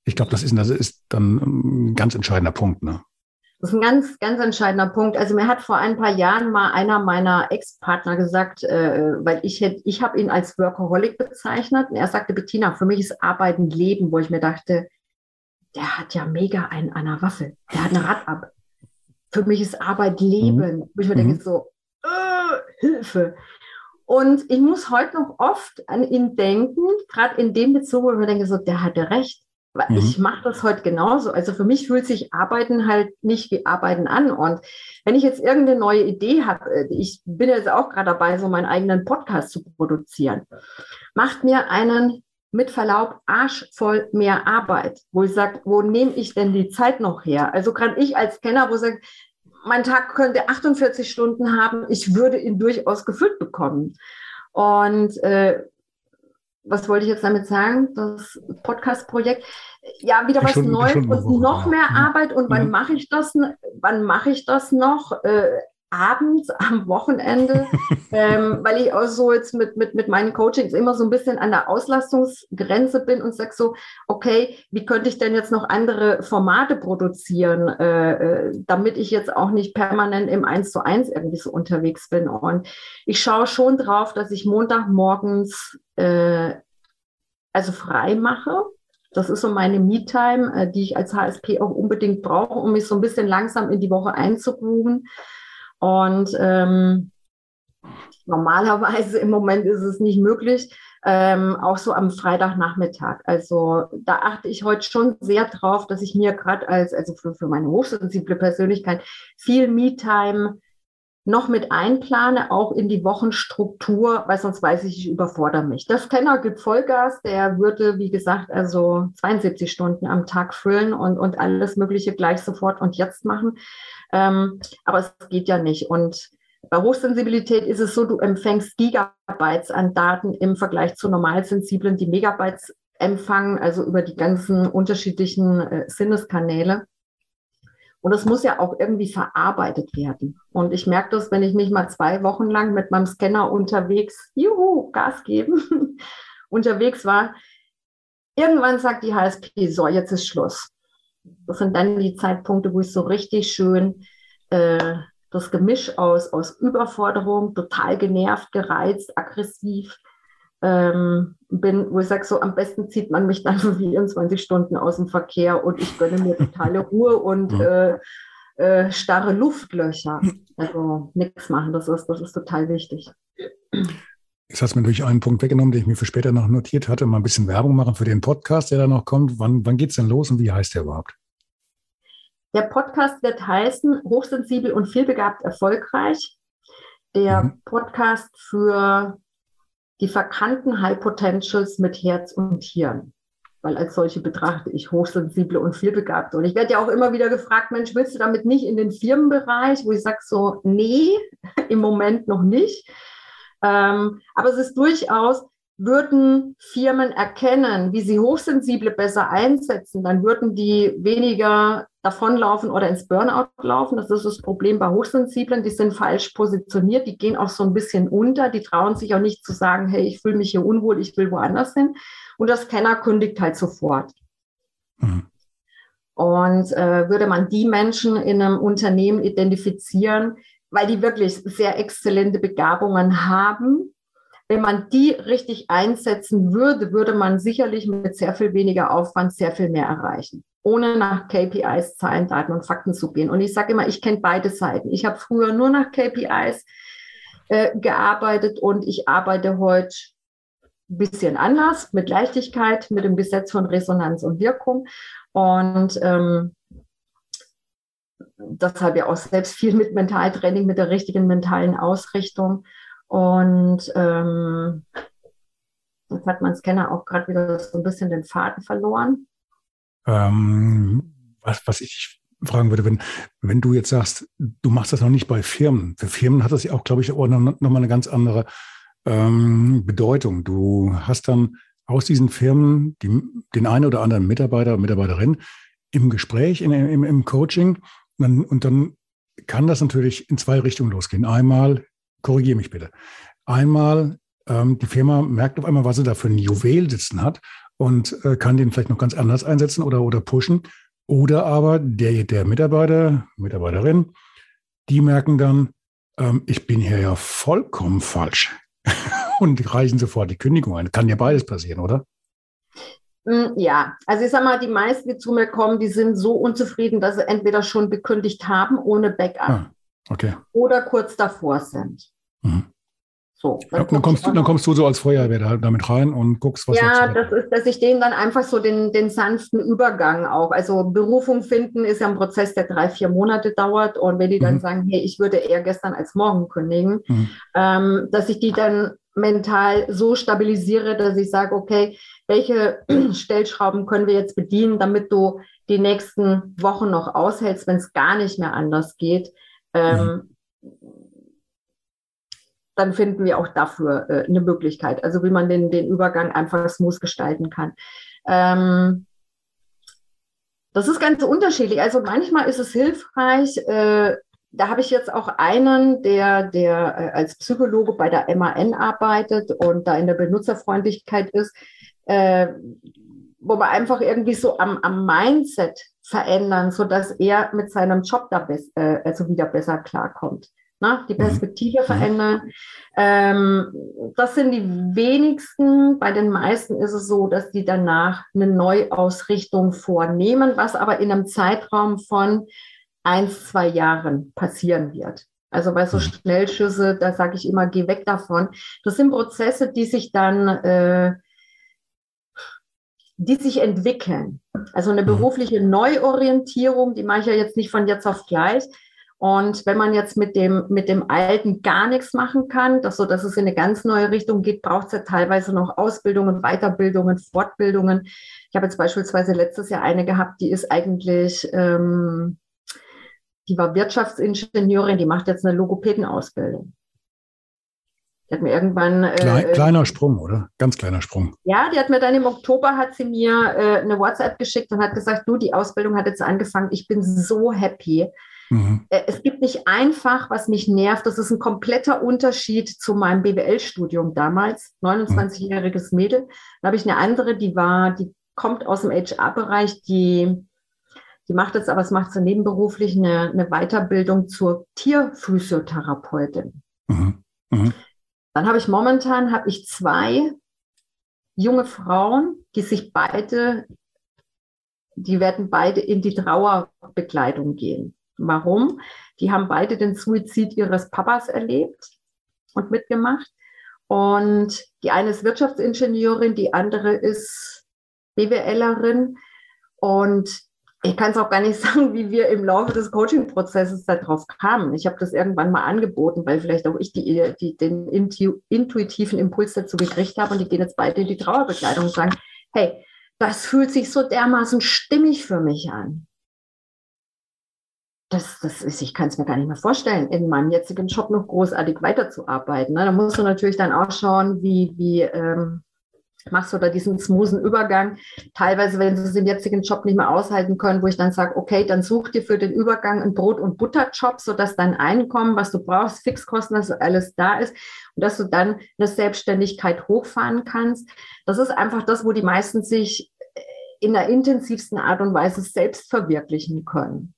Speaker 2: Ich glaube, das ist, das ist dann ein ganz entscheidender Punkt. Ne?
Speaker 1: Das ist ein ganz, ganz entscheidender Punkt. Also mir hat vor ein paar Jahren mal einer meiner Ex-Partner gesagt, äh, weil ich hätte, ich habe ihn als Workaholic bezeichnet und er sagte, Bettina, für mich ist Arbeiten Leben, wo ich mir dachte, der hat ja mega einen an der Waffel. Der hat eine Rad ab. Für mich ist Arbeit Leben. Mhm. Wo ich mir mhm. denke so, äh, Hilfe. Und ich muss heute noch oft an ihn denken, gerade in dem Bezug, wo ich mir denke, so, der hatte recht. Mhm. Ich mache das heute genauso. Also für mich fühlt sich Arbeiten halt nicht wie Arbeiten an. Und wenn ich jetzt irgendeine neue Idee habe, äh, ich bin jetzt auch gerade dabei, so meinen eigenen Podcast zu produzieren, macht mir einen mit Verlaub Arsch voll mehr Arbeit, wo ich sage, wo nehme ich denn die Zeit noch her? Also gerade ich als Kenner, wo ich sage, mein Tag könnte 48 Stunden haben, ich würde ihn durchaus gefüllt bekommen. Und äh, was wollte ich jetzt damit sagen? Das Podcast-Projekt. Ja, wieder was Neues und noch mehr Arbeit. Und wann mache ich das? Wann mache ich das noch? Äh, abends am Wochenende, ähm, weil ich auch so jetzt mit, mit, mit meinen Coachings immer so ein bisschen an der Auslastungsgrenze bin und sage so, okay, wie könnte ich denn jetzt noch andere Formate produzieren, äh, äh, damit ich jetzt auch nicht permanent im Eins zu eins irgendwie so unterwegs bin. Und ich schaue schon drauf, dass ich Montagmorgens äh, also frei mache. Das ist so meine Me-Time, äh, die ich als HSP auch unbedingt brauche, um mich so ein bisschen langsam in die Woche einzugrooven. Und ähm, normalerweise im Moment ist es nicht möglich, ähm, auch so am Freitagnachmittag. Also da achte ich heute schon sehr drauf, dass ich mir gerade als, also für, für meine hochsensible Persönlichkeit, viel Me-Time noch mit einplane, auch in die Wochenstruktur, weil sonst weiß ich, ich überfordere mich. Der Scanner gibt Vollgas, der würde, wie gesagt, also 72 Stunden am Tag füllen und, und alles Mögliche gleich sofort und jetzt machen. Ähm, aber es geht ja nicht. Und bei Hochsensibilität ist es so, du empfängst Gigabytes an Daten im Vergleich zu normalsensiblen, die Megabytes empfangen, also über die ganzen unterschiedlichen äh, Sinneskanäle. Und das muss ja auch irgendwie verarbeitet werden. Und ich merke das, wenn ich mich mal zwei Wochen lang mit meinem Scanner unterwegs, juhu, Gas geben, unterwegs war. Irgendwann sagt die HSP, so, jetzt ist Schluss. Das sind dann die Zeitpunkte, wo ich so richtig schön äh, das Gemisch aus, aus Überforderung, total genervt, gereizt, aggressiv, ähm, bin, wo ich sage, so am besten zieht man mich dann für 24 Stunden aus dem Verkehr und ich gönne mir totale Ruhe und äh, äh, starre Luftlöcher. Also nichts machen, das ist, das ist total wichtig.
Speaker 2: Jetzt hast du mir durch einen Punkt weggenommen, den ich mir für später noch notiert hatte, mal ein bisschen Werbung machen für den Podcast, der da noch kommt. Wann, wann geht es denn los und wie heißt der überhaupt?
Speaker 1: Der Podcast wird heißen Hochsensibel und vielbegabt erfolgreich. Der mhm. Podcast für die verkannten High Potentials mit Herz und Hirn. Weil als solche betrachte ich hochsensible und vielbegabte. Und ich werde ja auch immer wieder gefragt, Mensch, willst du damit nicht in den Firmenbereich, wo ich sage so, nee, im Moment noch nicht. Ähm, aber es ist durchaus, würden Firmen erkennen, wie sie Hochsensible besser einsetzen, dann würden die weniger davonlaufen oder ins Burnout laufen. Das ist das Problem bei Hochsensiblen. Die sind falsch positioniert. Die gehen auch so ein bisschen unter. Die trauen sich auch nicht zu sagen, hey, ich fühle mich hier unwohl, ich will woanders hin. Und das Scanner kündigt halt sofort. Mhm. Und äh, würde man die Menschen in einem Unternehmen identifizieren, weil die wirklich sehr exzellente Begabungen haben, wenn man die richtig einsetzen würde, würde man sicherlich mit sehr viel weniger Aufwand sehr viel mehr erreichen ohne nach KPIs, Zahlen, Daten und Fakten zu gehen. Und ich sage immer, ich kenne beide Seiten. Ich habe früher nur nach KPIs äh, gearbeitet und ich arbeite heute ein bisschen anders, mit Leichtigkeit, mit dem Gesetz von Resonanz und Wirkung. Und ähm, deshalb ja auch selbst viel mit Mentaltraining, mit der richtigen mentalen Ausrichtung. Und ähm, jetzt hat mein Scanner auch gerade wieder so ein bisschen den Faden verloren.
Speaker 2: Ähm, was, was ich fragen würde, wenn, wenn du jetzt sagst, du machst das noch nicht bei Firmen. Für Firmen hat das ja auch, glaube ich, auch noch, noch eine ganz andere ähm, Bedeutung. Du hast dann aus diesen Firmen die, den einen oder anderen Mitarbeiter, Mitarbeiterin im Gespräch, in, im, im Coaching. Und dann, und dann kann das natürlich in zwei Richtungen losgehen. Einmal, korrigiere mich bitte, einmal ähm, die Firma merkt auf einmal, was sie da für ein Juwel sitzen hat und äh, kann den vielleicht noch ganz anders einsetzen oder, oder pushen. Oder aber der, der Mitarbeiter, Mitarbeiterin, die merken dann, ähm, ich bin hier ja vollkommen falsch und reichen sofort die Kündigung ein. Kann ja beides passieren, oder?
Speaker 1: Hm, ja, also ich sag mal, die meisten, die zu mir kommen, die sind so unzufrieden, dass sie entweder schon gekündigt haben ohne Backup ah,
Speaker 2: okay.
Speaker 1: oder kurz davor sind. Mhm.
Speaker 2: So, dann, dann, kommst du, dann kommst du so als Feuerwehr da, damit rein und guckst, was
Speaker 1: Ja, das ist, dass ich denen dann einfach so den, den sanften Übergang auch. Also Berufung finden ist ja ein Prozess, der drei, vier Monate dauert. Und wenn die dann mhm. sagen, hey, ich würde eher gestern als morgen kündigen, mhm. ähm, dass ich die dann mental so stabilisiere, dass ich sage, okay, welche Stellschrauben können wir jetzt bedienen, damit du die nächsten Wochen noch aushältst, wenn es gar nicht mehr anders geht. Ähm, mhm dann finden wir auch dafür äh, eine Möglichkeit, also wie man den, den Übergang einfach smooth gestalten kann. Ähm, das ist ganz unterschiedlich. Also manchmal ist es hilfreich, äh, da habe ich jetzt auch einen, der, der äh, als Psychologe bei der MAN arbeitet und da in der Benutzerfreundlichkeit ist, äh, wo wir einfach irgendwie so am, am Mindset verändern, sodass er mit seinem Job da äh, also wieder besser klarkommt ne? die mhm. Perspektive mhm. verändern. Ähm, das sind die wenigsten. Bei den meisten ist es so, dass die danach eine Neuausrichtung vornehmen, was aber in einem Zeitraum von eins, zwei Jahren passieren wird. Also bei so mhm. Schnellschüsse, da sage ich immer, geh weg davon. Das sind Prozesse, die sich dann, äh, die sich entwickeln. Also eine mhm. berufliche Neuorientierung, die mache ich ja jetzt nicht von jetzt auf gleich, Und wenn man jetzt mit dem, mit dem Alten gar nichts machen kann, dass, so, dass es in eine ganz neue Richtung geht, braucht es ja teilweise noch Ausbildungen, Weiterbildungen, Fortbildungen. Ich habe jetzt beispielsweise letztes Jahr eine gehabt, die ist eigentlich, ähm, die war Wirtschaftsingenieurin, die macht jetzt eine Logopädenausbildung. Die hat mir irgendwann.
Speaker 2: Äh, Klein, kleiner Sprung, oder? Ganz kleiner Sprung.
Speaker 1: Ja, die hat mir dann im Oktober hat sie mir äh, eine WhatsApp geschickt und hat gesagt, du, die Ausbildung hat jetzt angefangen, ich bin so happy. Mhm. Äh, es gibt nicht einfach, was mich nervt. Das ist ein kompletter Unterschied zu meinem BWL-Studium damals. 29-jähriges Mädel. Da habe ich eine andere, die war, die kommt aus dem HR-Bereich, die, die macht jetzt aber, es macht sie nebenberuflich eine, eine Weiterbildung zur Tierphysiotherapeutin. Mhm. Mhm. Dann habe ich momentan habe ich zwei junge Frauen, die sich beide, die werden beide in die Trauerbekleidung gehen. Warum? Die haben beide den Suizid ihres Papas erlebt und mitgemacht. Und die eine ist Wirtschaftsingenieurin, die andere ist BWLerin. Und ich kann es auch gar nicht sagen, wie wir im Laufe des Coaching-Prozesses darauf kamen. Ich habe das irgendwann mal angeboten, weil vielleicht auch ich die, die, den intuitiven Impuls dazu gekriegt habe. Und die gehen jetzt beide in die Trauerbekleidung und sagen, hey, das fühlt sich so dermaßen stimmig für mich an das, das ist, ich kann es mir gar nicht mehr vorstellen, in meinem jetzigen Job noch großartig weiterzuarbeiten. Ne? Da musst du natürlich dann auch schauen, wie, wie ähm, machst da diesen smoothen Übergang. Teilweise, wenn sie es im jetzigen Job nicht mehr aushalten können, wo ich dann sage, okay, dann such dir für den Übergang einen Brot- und Butterjob, sodass dein Einkommen, was du brauchst, Fixkosten, dass alles da ist und dass du dann eine Selbstständigkeit hochfahren kannst. Das ist einfach das, wo die meisten sich in der intensivsten Art und Weise selbst verwirklichen können.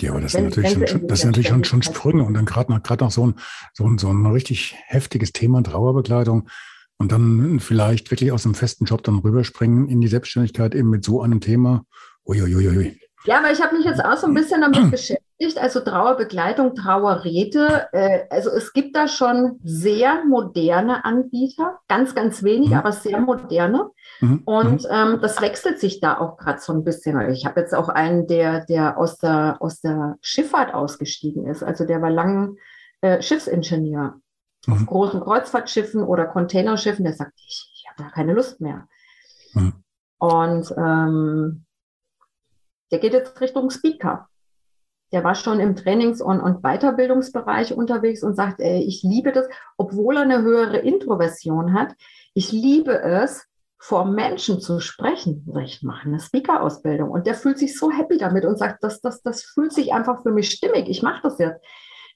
Speaker 2: Ja, aber das wenn, sind natürlich, schon, das sind natürlich schon, schon Sprünge und dann gerade noch, noch so ein, so, ein, so ein richtig heftiges Thema Trauerbekleidung und dann vielleicht wirklich aus einem festen Job dann rüberspringen in die Selbstständigkeit eben mit so einem Thema. Uiuiui.
Speaker 1: Ja, aber ich habe mich jetzt auch so ein bisschen damit beschäftigt, also Trauerbegleitung, Trauerräte. Äh, also es gibt da schon sehr moderne Anbieter, ganz, ganz wenige, mhm. aber sehr moderne. Mhm. Und mhm. ähm, das wechselt sich da auch gerade so ein bisschen. Ich habe jetzt auch einen, der, der aus der, aus der Schifffahrt ausgestiegen ist. Also der war lang äh, Schiffsingenieur auf mhm. großen Kreuzfahrtschiffen oder Containerschiffen. Der sagt, ich, ich habe da keine Lust mehr. Mhm. Und ähm, der geht jetzt Richtung Speaker. Der war schon im Trainings- und, und Weiterbildungsbereich unterwegs und sagt, ey, ich liebe das, obwohl er eine höhere Introversion hat. Ich liebe es, vor Menschen zu sprechen. Ich mache eine Speaker-Ausbildung und der fühlt sich so happy damit und sagt, das, das, das fühlt sich einfach für mich stimmig. Ich mache das jetzt.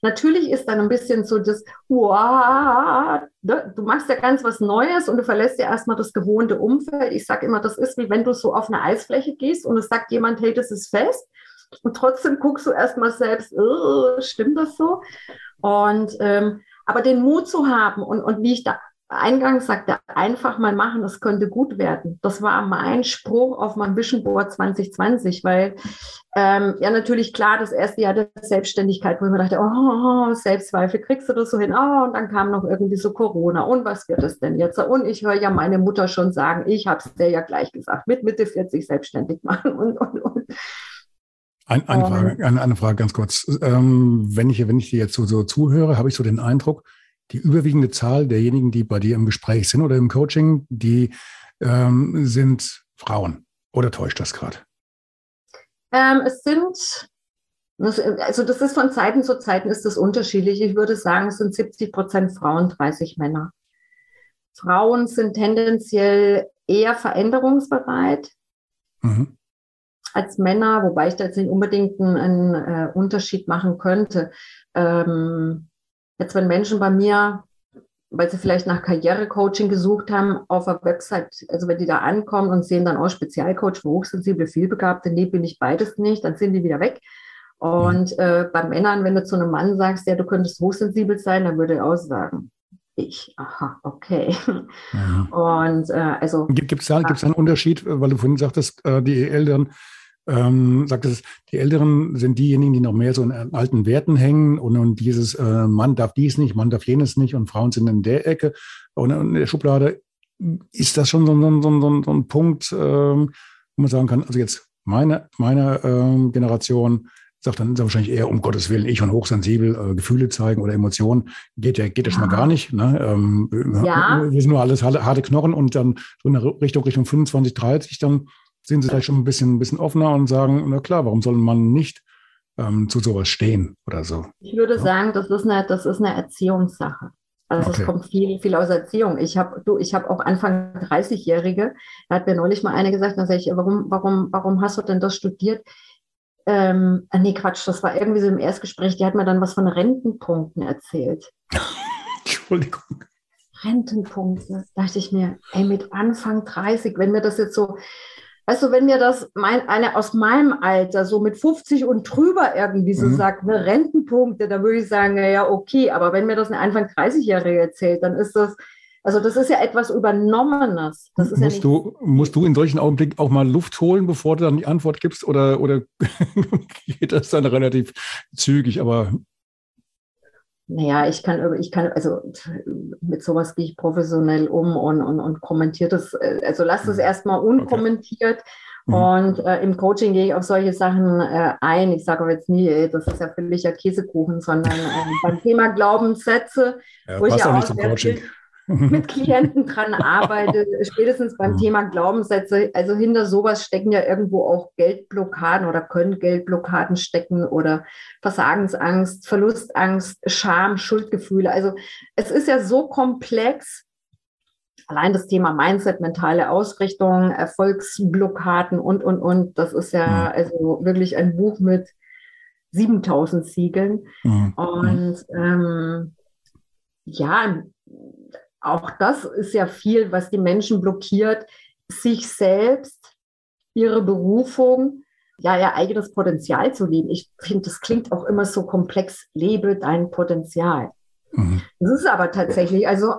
Speaker 1: Natürlich ist dann ein bisschen so das, wow, ne, du machst ja ganz was Neues und du verlässt ja erstmal das gewohnte Umfeld. Ich sage immer, das ist wie wenn du so auf eine Eisfläche gehst und es sagt jemand, hey, das ist fest. Und trotzdem guckst du erstmal selbst, stimmt das so? Und ähm, aber den Mut zu haben und, und wie ich da eingangs sagte, einfach mal machen, das könnte gut werden. Das war mein Spruch auf meinem Vision Board 2020, weil ähm, ja natürlich klar, das erste Jahr der Selbstständigkeit, wo ich mir dachte, oh, Selbstzweifel, kriegst du das so hin? Oh, und dann kam noch irgendwie so Corona. Und was wird es denn jetzt? Und ich höre ja meine Mutter schon sagen, ich habe es dir ja gleich gesagt, mit Mitte 40 selbstständig machen und, und, und.
Speaker 2: Ein, eine, Frage, eine, eine Frage ganz kurz. Ähm, wenn, ich, wenn ich dir jetzt so, so zuhöre, habe ich so den Eindruck, die überwiegende Zahl derjenigen, die bei dir im Gespräch sind oder im Coaching, die ähm, sind Frauen. Oder täuscht das gerade?
Speaker 1: Ähm, es sind, also das ist von Zeiten zu Zeiten ist das unterschiedlich. Ich würde sagen, es sind 70 Prozent Frauen, 30 Männer. Frauen sind tendenziell eher veränderungsbereit mhm. als Männer, wobei ich da jetzt nicht unbedingt einen, einen äh, Unterschied machen könnte. Ähm, Jetzt, wenn Menschen bei mir, weil sie vielleicht nach Karrierecoaching gesucht haben, auf der Website, also wenn die da ankommen und sehen dann, oh, Spezialcoach für hochsensible, vielbegabte, nee, bin ich beides nicht, dann sind die wieder weg. Und mhm. äh, bei Männern, wenn du zu einem Mann sagst, ja, du könntest hochsensibel sein, dann würde er auch sagen, ich, aha, okay.
Speaker 2: Mhm. Und äh, also. Gibt es da, gibt's da einen Unterschied, weil du vorhin sagtest, äh, die Eltern ähm, sagt es, die Älteren sind diejenigen, die noch mehr so in alten Werten hängen und, und dieses äh, Mann darf dies nicht, Mann darf jenes nicht und Frauen sind in der Ecke und in der Schublade. Ist das schon so, so, so, so ein Punkt, ähm, wo man sagen kann, also jetzt meine, meine ähm, Generation sagt dann wahrscheinlich eher, um Gottes Willen, ich und hochsensibel, äh, Gefühle zeigen oder Emotionen, geht ja, geht ja schon mal gar nicht. Ne? Ähm, ja. Wir sind nur alles harte, harte Knochen und dann so in der Richtung, Richtung 25, 30, dann sind sie vielleicht schon ein bisschen, ein bisschen offener und sagen, na klar, warum soll man nicht ähm, zu sowas stehen oder so?
Speaker 1: Ich würde ja. sagen, das ist eine, das ist eine Erziehungssache. Also okay. es kommt viel, viel aus Erziehung. Ich habe, du, ich habe auch Anfang 30-Jährige, da hat mir neulich mal eine gesagt, dann sage ich, warum, warum, warum hast du denn das studiert? Ähm, ah, nee, Quatsch, das war irgendwie so im Erstgespräch, die hat mir dann was von Rentenpunkten erzählt.
Speaker 2: Entschuldigung.
Speaker 1: Rentenpunkte, dachte ich mir, ey, mit Anfang 30, wenn mir das jetzt so, Weißt du, wenn mir das mein, eine aus meinem Alter so mit 50 und drüber irgendwie so mhm. sagt, ne, Rentenpunkte, dann würde ich sagen, ja, okay. Aber wenn mir das eine Anfang 30-Jährige erzählt, dann ist das, also das ist ja etwas Übernommenes. Das
Speaker 2: ist musst, ja du, musst du in solchen Augenblicken auch mal Luft holen, bevor du dann die Antwort gibst? Oder, oder geht das dann relativ zügig? Aber
Speaker 1: naja, ich kann, ich kann, also mit sowas gehe ich professionell um und, und, und kommentiere das, äh, also lass das mhm. erstmal unkommentiert. Okay. Mhm. Und äh, im Coaching gehe ich auf solche Sachen äh, ein. Ich sage aber jetzt nie, ey, das ist ja völliger Käsekuchen, sondern äh, beim Thema Glaubenssätze,
Speaker 2: ja, wo ich ja auch, auch Coaching.
Speaker 1: Mit Klienten dran arbeite, spätestens beim. Thema Glaubenssätze. Also hinter sowas stecken ja irgendwo auch Geldblockaden oder können Geldblockaden stecken oder Versagensangst, Verlustangst, Scham, Schuldgefühle. Also es ist ja so komplex. Allein das Thema Mindset, mentale Ausrichtung, Erfolgsblockaden und, und, und. Das ist ja also wirklich ein Buch mit 7000 Siegeln. Mhm. Und ähm, ja, auch das ist ja viel, was die Menschen blockiert, sich selbst, ihre Berufung, ja, ihr eigenes Potenzial zu leben. Ich finde, das klingt auch immer so komplex. Lebe dein Potenzial. Mhm. Das ist aber tatsächlich, also,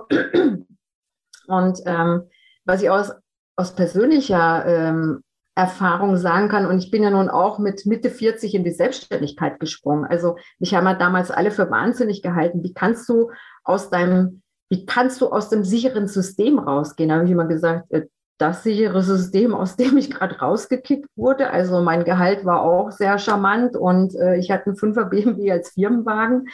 Speaker 1: und ähm, was ich aus, aus persönlicher ähm, Erfahrung sagen kann, und ich bin ja nun auch mit Mitte 40 in die Selbstständigkeit gesprungen. Also, mich haben ja damals alle für wahnsinnig gehalten. Wie kannst du aus deinem wie kannst du aus dem sicheren System rausgehen? Da habe ich immer gesagt, äh, das sichere System, aus dem ich gerade rausgekickt wurde. Also mein Gehalt war auch sehr charmant und äh, ich hatte einen Fünfer BMW als Firmenwagen.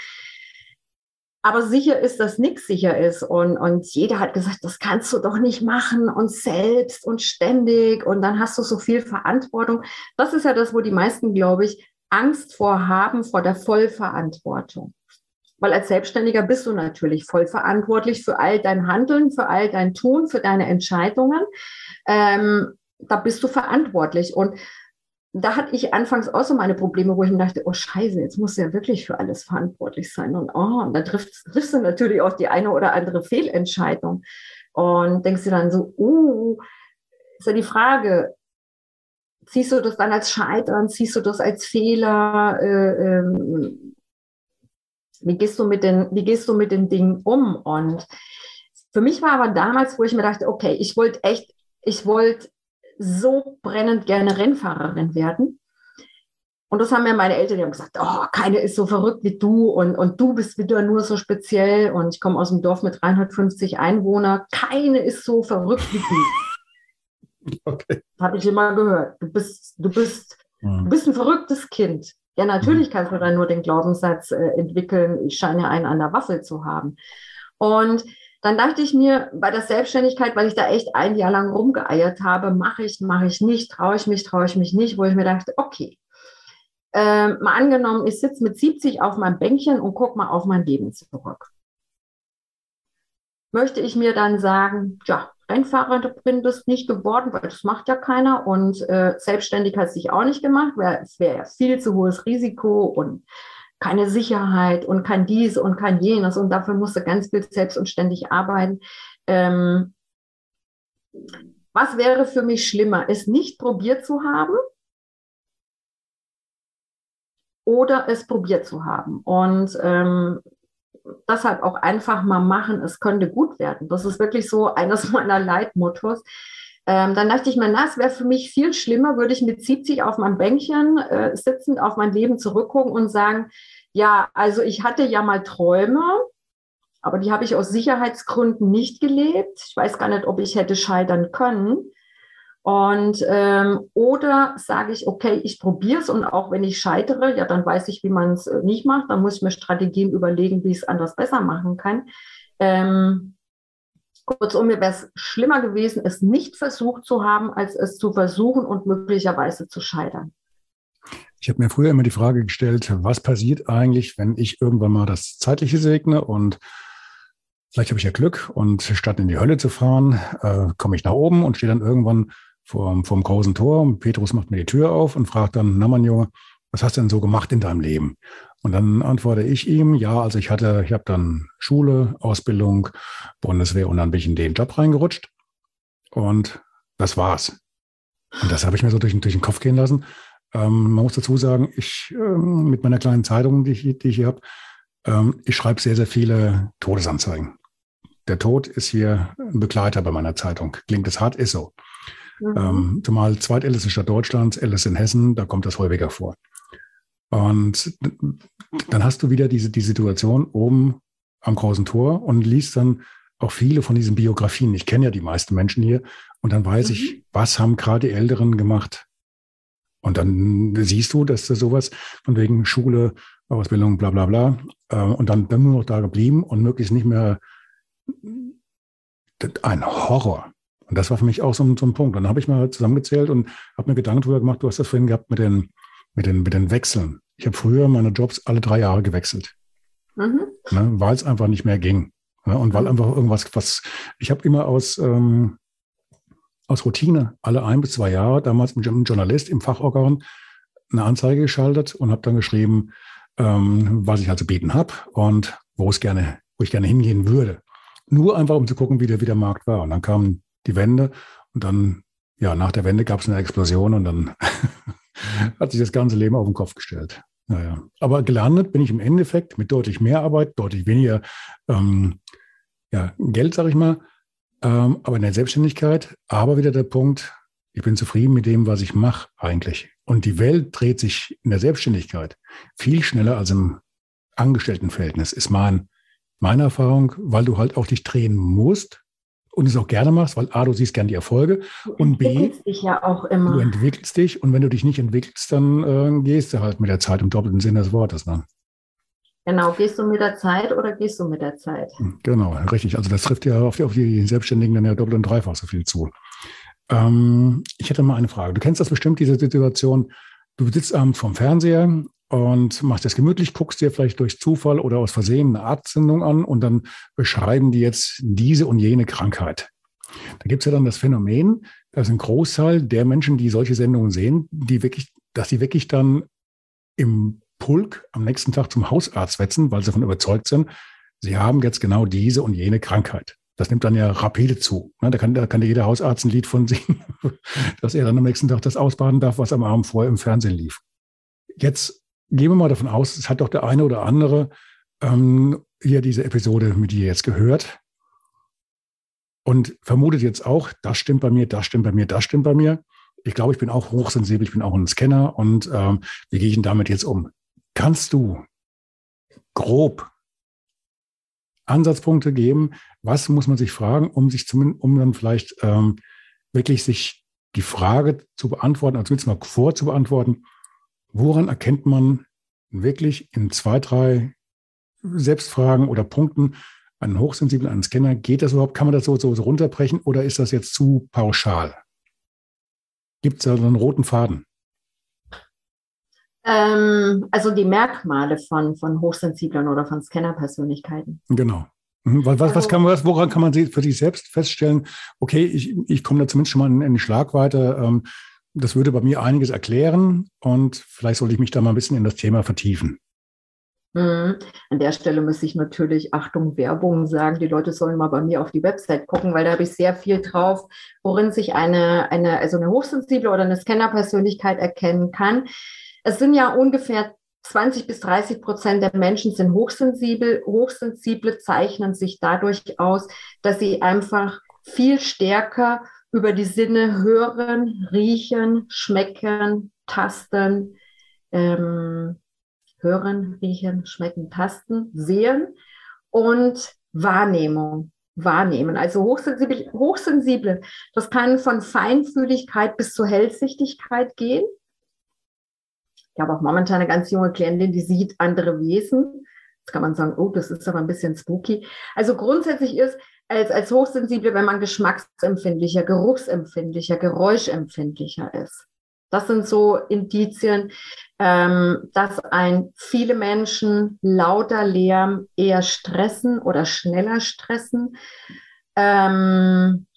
Speaker 1: Aber sicher ist, dass nichts sicher ist. Und, und jeder hat gesagt, das kannst du doch nicht machen und selbst und ständig. Und dann hast du so viel Verantwortung. Das ist ja das, wo die meisten, glaube ich, Angst vor haben, vor der Vollverantwortung. Weil als Selbstständiger bist du natürlich voll verantwortlich für all dein Handeln, für all dein Tun, für deine Entscheidungen. Ähm, da bist du verantwortlich. Und da hatte ich anfangs auch so meine Probleme, wo ich mir dachte, oh Scheiße, jetzt musst du ja wirklich für alles verantwortlich sein. Und oh, und dann triffst, triffst du natürlich auch die eine oder andere Fehlentscheidung. Und denkst dir dann so, uh, ist ja die Frage, ziehst du das dann als Scheitern, ziehst du das als Fehler, äh, ähm, wie gehst du mit den, wie gehst du mit den Dingen um? Und für mich war aber damals, wo ich mir dachte, okay, ich wollte echt, ich wollte so brennend gerne Rennfahrerin werden. Und das haben mir meine Eltern, die haben gesagt, oh, keine ist so verrückt wie du und, und du bist wieder nur so speziell und ich komme aus einem Dorf mit 350 Einwohnern. Keine ist so verrückt wie du. Okay. Habe ich immer gehört. Du bist, du bist, mhm. du bist ein verrücktes Kind. Ja, natürlich kannst du dann nur den Glaubenssatz äh, entwickeln, ich scheine einen an der Waffe zu haben. Und dann dachte ich mir bei der Selbstständigkeit, weil ich da echt ein Jahr lang rumgeeiert habe, mache ich, mache ich nicht, traue ich mich, traue ich mich nicht, wo ich mir dachte, okay, äh, mal angenommen, ich sitze mit 70 auf meinem Bänkchen und gucke mal auf mein Leben zurück. Möchte ich mir dann sagen, ja, Rennfahrerin bist nicht geworden, weil das macht ja keiner und äh, selbstständig hat sich auch nicht gemacht, weil es wäre ja viel zu hohes Risiko und keine Sicherheit und kein dies und kein jenes und dafür musste ganz viel selbst und ständig arbeiten. Ähm, was wäre für mich schlimmer, es nicht probiert zu haben oder es probiert zu haben? Und ähm, deshalb auch einfach mal machen, es könnte gut werden. Das ist wirklich so eines meiner Leitmottos. Ähm, dann dachte ich mir, na, es wäre für mich viel schlimmer, würde ich mit 70 auf meinem Bänkchen äh, sitzend auf mein Leben zurückgucken und sagen, ja, also ich hatte ja mal Träume, aber die habe ich aus Sicherheitsgründen nicht gelebt. Ich weiß gar nicht, ob ich hätte scheitern können. Und ähm, oder sage ich, okay, ich probiere es und auch wenn ich scheitere, ja, dann weiß ich, wie man es äh, nicht macht. Dann muss ich mir Strategien überlegen, wie ich es anders besser machen kann. Ähm, kurzum, mir wäre es schlimmer gewesen, es nicht versucht zu haben, als es zu versuchen und möglicherweise zu scheitern.
Speaker 2: Ich habe mir früher immer die Frage gestellt, was passiert eigentlich, wenn ich irgendwann mal das Zeitliche segne und vielleicht habe ich ja Glück und statt in die Hölle zu fahren, äh, komme ich nach oben und stehe dann irgendwann vor, vor dem großen Tor und Petrus macht mir die Tür auf und fragt dann, na mein Junge, was hast du denn so gemacht in deinem Leben? Und dann antworte ich ihm, ja, also ich hatte, ich habe dann Schule, Ausbildung, Bundeswehr und dann bin ich in den Job reingerutscht und das war's. Und das habe ich mir so durch, durch den Kopf gehen lassen. Ähm, man muss dazu sagen, ich ähm, mit meiner kleinen Zeitung, die ich, die ich hier habe, ähm, ich schreibe sehr, sehr viele Todesanzeigen. Der Tod ist hier ein Begleiter bei meiner Zeitung. Klingt es hart, ist so. Mhm. Ähm, zumal zweitälteste Stadt Deutschlands, älteste in Hessen, da kommt das häufiger vor. Und dann hast du wieder diese die Situation oben am großen Tor und liest dann auch viele von diesen Biografien. Ich kenne ja die meisten Menschen hier und dann weiß mhm. ich, was haben gerade die Älteren gemacht. Und dann siehst du, dass da sowas von wegen Schule, Ausbildung, bla bla bla, äh, und dann, dann nur noch da geblieben und möglichst nicht mehr ein Horror. Und das war für mich auch so, so ein Punkt. Und dann habe ich mal zusammengezählt und habe mir Gedanken darüber gemacht, du hast das vorhin gehabt mit den, mit den, mit den Wechseln. Ich habe früher meine Jobs alle drei Jahre gewechselt, mhm. ne, weil es einfach nicht mehr ging. Ne, und weil mhm. einfach irgendwas, was ich habe immer aus, ähm, aus Routine alle ein bis zwei Jahre, damals mit einem Journalist im Fachorgan, eine Anzeige geschaltet und habe dann geschrieben, ähm, was ich also bieten habe und wo es gerne, wo ich gerne hingehen würde. Nur einfach, um zu gucken, wie der, wie der Markt war. Und dann kam die Wende und dann, ja, nach der Wende gab es eine Explosion und dann hat sich das ganze Leben auf den Kopf gestellt. Naja. Aber gelandet bin ich im Endeffekt mit deutlich mehr Arbeit, deutlich weniger ähm, ja, Geld, sag ich mal, ähm, aber in der Selbstständigkeit. Aber wieder der Punkt, ich bin zufrieden mit dem, was ich mache eigentlich. Und die Welt dreht sich in der Selbstständigkeit viel schneller als im Angestelltenverhältnis, ist mein, meine Erfahrung, weil du halt auch dich drehen musst, und es auch gerne machst, weil A, du siehst gerne die Erfolge und B,
Speaker 1: entwickelst dich ja auch immer.
Speaker 2: du entwickelst dich und wenn du dich nicht entwickelst, dann äh, gehst du halt mit der Zeit im doppelten Sinne des Wortes. Ne?
Speaker 1: Genau, gehst du mit der Zeit oder gehst du mit der Zeit?
Speaker 2: Hm, genau, richtig. Also das trifft ja auf die, auf die Selbstständigen dann ja doppelt und dreifach so viel zu. Ähm, ich hätte mal eine Frage. Du kennst das bestimmt, diese Situation. Du sitzt abends vorm Fernseher und machst das gemütlich, guckst dir vielleicht durch Zufall oder aus Versehen eine Arztsendung an und dann beschreiben die jetzt diese und jene Krankheit. Da gibt es ja dann das Phänomen, dass ein Großteil der Menschen, die solche Sendungen sehen, die wirklich, dass sie wirklich dann im Pulk am nächsten Tag zum Hausarzt wetzen, weil sie davon überzeugt sind, sie haben jetzt genau diese und jene Krankheit. Das nimmt dann ja rapide zu. Ne, da kann, da kann jeder Hausarzt ein Lied von singen, dass er dann am nächsten Tag das ausbaden darf, was am Abend vorher im Fernsehen lief. Jetzt gehen wir mal davon aus, es hat doch der eine oder andere ähm, hier diese Episode mit dir jetzt gehört und vermutet jetzt auch, das stimmt bei mir, das stimmt bei mir, das stimmt bei mir. Ich glaube, ich bin auch hochsensibel, ich bin auch ein Scanner und ähm, wie gehe ich denn damit jetzt um? Kannst du grob Ansatzpunkte geben? Was muss man sich fragen, um sich zumindest, um dann vielleicht ähm, wirklich sich die Frage zu beantworten, also zumindest mal vorzubeantworten, woran erkennt man wirklich in zwei, drei Selbstfragen oder Punkten einen hochsensiblen, einen Scanner? Geht das überhaupt? Kann man das so, so, so runterbrechen oder ist das jetzt zu pauschal? Gibt es da so einen roten Faden?
Speaker 1: Ähm, also die Merkmale von, von hochsensiblen oder von Scannerpersönlichkeiten.
Speaker 2: Genau. Mhm. Was, was, was also kann man, woran kann man für sich selbst feststellen, okay, ich, ich komme da zumindest schon mal in, in die Schlagweite, ähm, das würde bei mir einiges erklären und vielleicht sollte ich mich da mal ein bisschen in das Thema vertiefen.
Speaker 1: Mhm. An der Stelle muss ich natürlich Achtung Werbung sagen. Die Leute sollen mal bei mir auf die Website gucken, weil da habe ich sehr viel drauf, worin sich eine, eine, also eine hochsensible oder eine Scanner-Persönlichkeit erkennen kann. Es sind ja ungefähr 20 bis 30 Prozent der Menschen sind hochsensibel. Hochsensible zeichnen sich dadurch aus, dass sie einfach viel stärker über die Sinne hören, riechen, schmecken, tasten, ähm, hören, riechen, schmecken, tasten, sehen und Wahrnehmung. wahrnehmen. Also hochsensibel, hochsensible, das kann von Feinfühligkeit bis zur Hellsichtigkeit gehen. Ich habe auch momentan eine ganz junge Klientin, die sieht andere Wesen. Jetzt kann man sagen, oh, das ist aber ein bisschen spooky. Also grundsätzlich ist als, als hochsensible, wenn man geschmacksempfindlicher, geruchsempfindlicher, geräuschempfindlicher ist. Das sind so Indizien, ähm, dass ein viele Menschen lauter Lärm eher stressen oder schneller stressen. Ähm,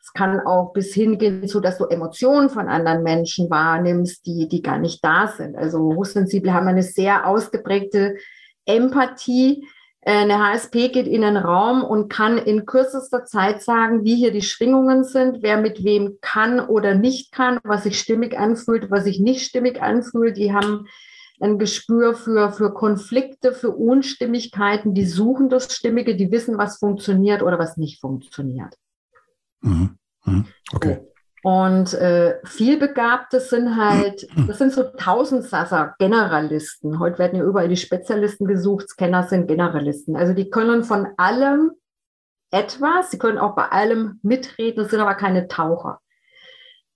Speaker 1: es kann auch bis hingehen, so dass du Emotionen von anderen Menschen wahrnimmst, die, die gar nicht da sind. Also Hochsensible haben eine sehr ausgeprägte Empathie eine HSP geht in einen Raum und kann in kürzester Zeit sagen, wie hier die Schwingungen sind, wer mit wem kann oder nicht kann, was sich stimmig anfühlt, was sich nicht stimmig anfühlt. Die haben ein Gespür für, für Konflikte, für Unstimmigkeiten, die suchen das Stimmige, die wissen, was funktioniert oder was nicht funktioniert.
Speaker 2: Mhm. Mhm. Okay.
Speaker 1: Und äh, vielbegabte sind halt, das sind so Tausendsasser, Generalisten. Heute werden ja überall die Spezialisten gesucht, Scanner sind Generalisten. Also die können von allem etwas, sie können auch bei allem mitreden, sind aber keine Taucher.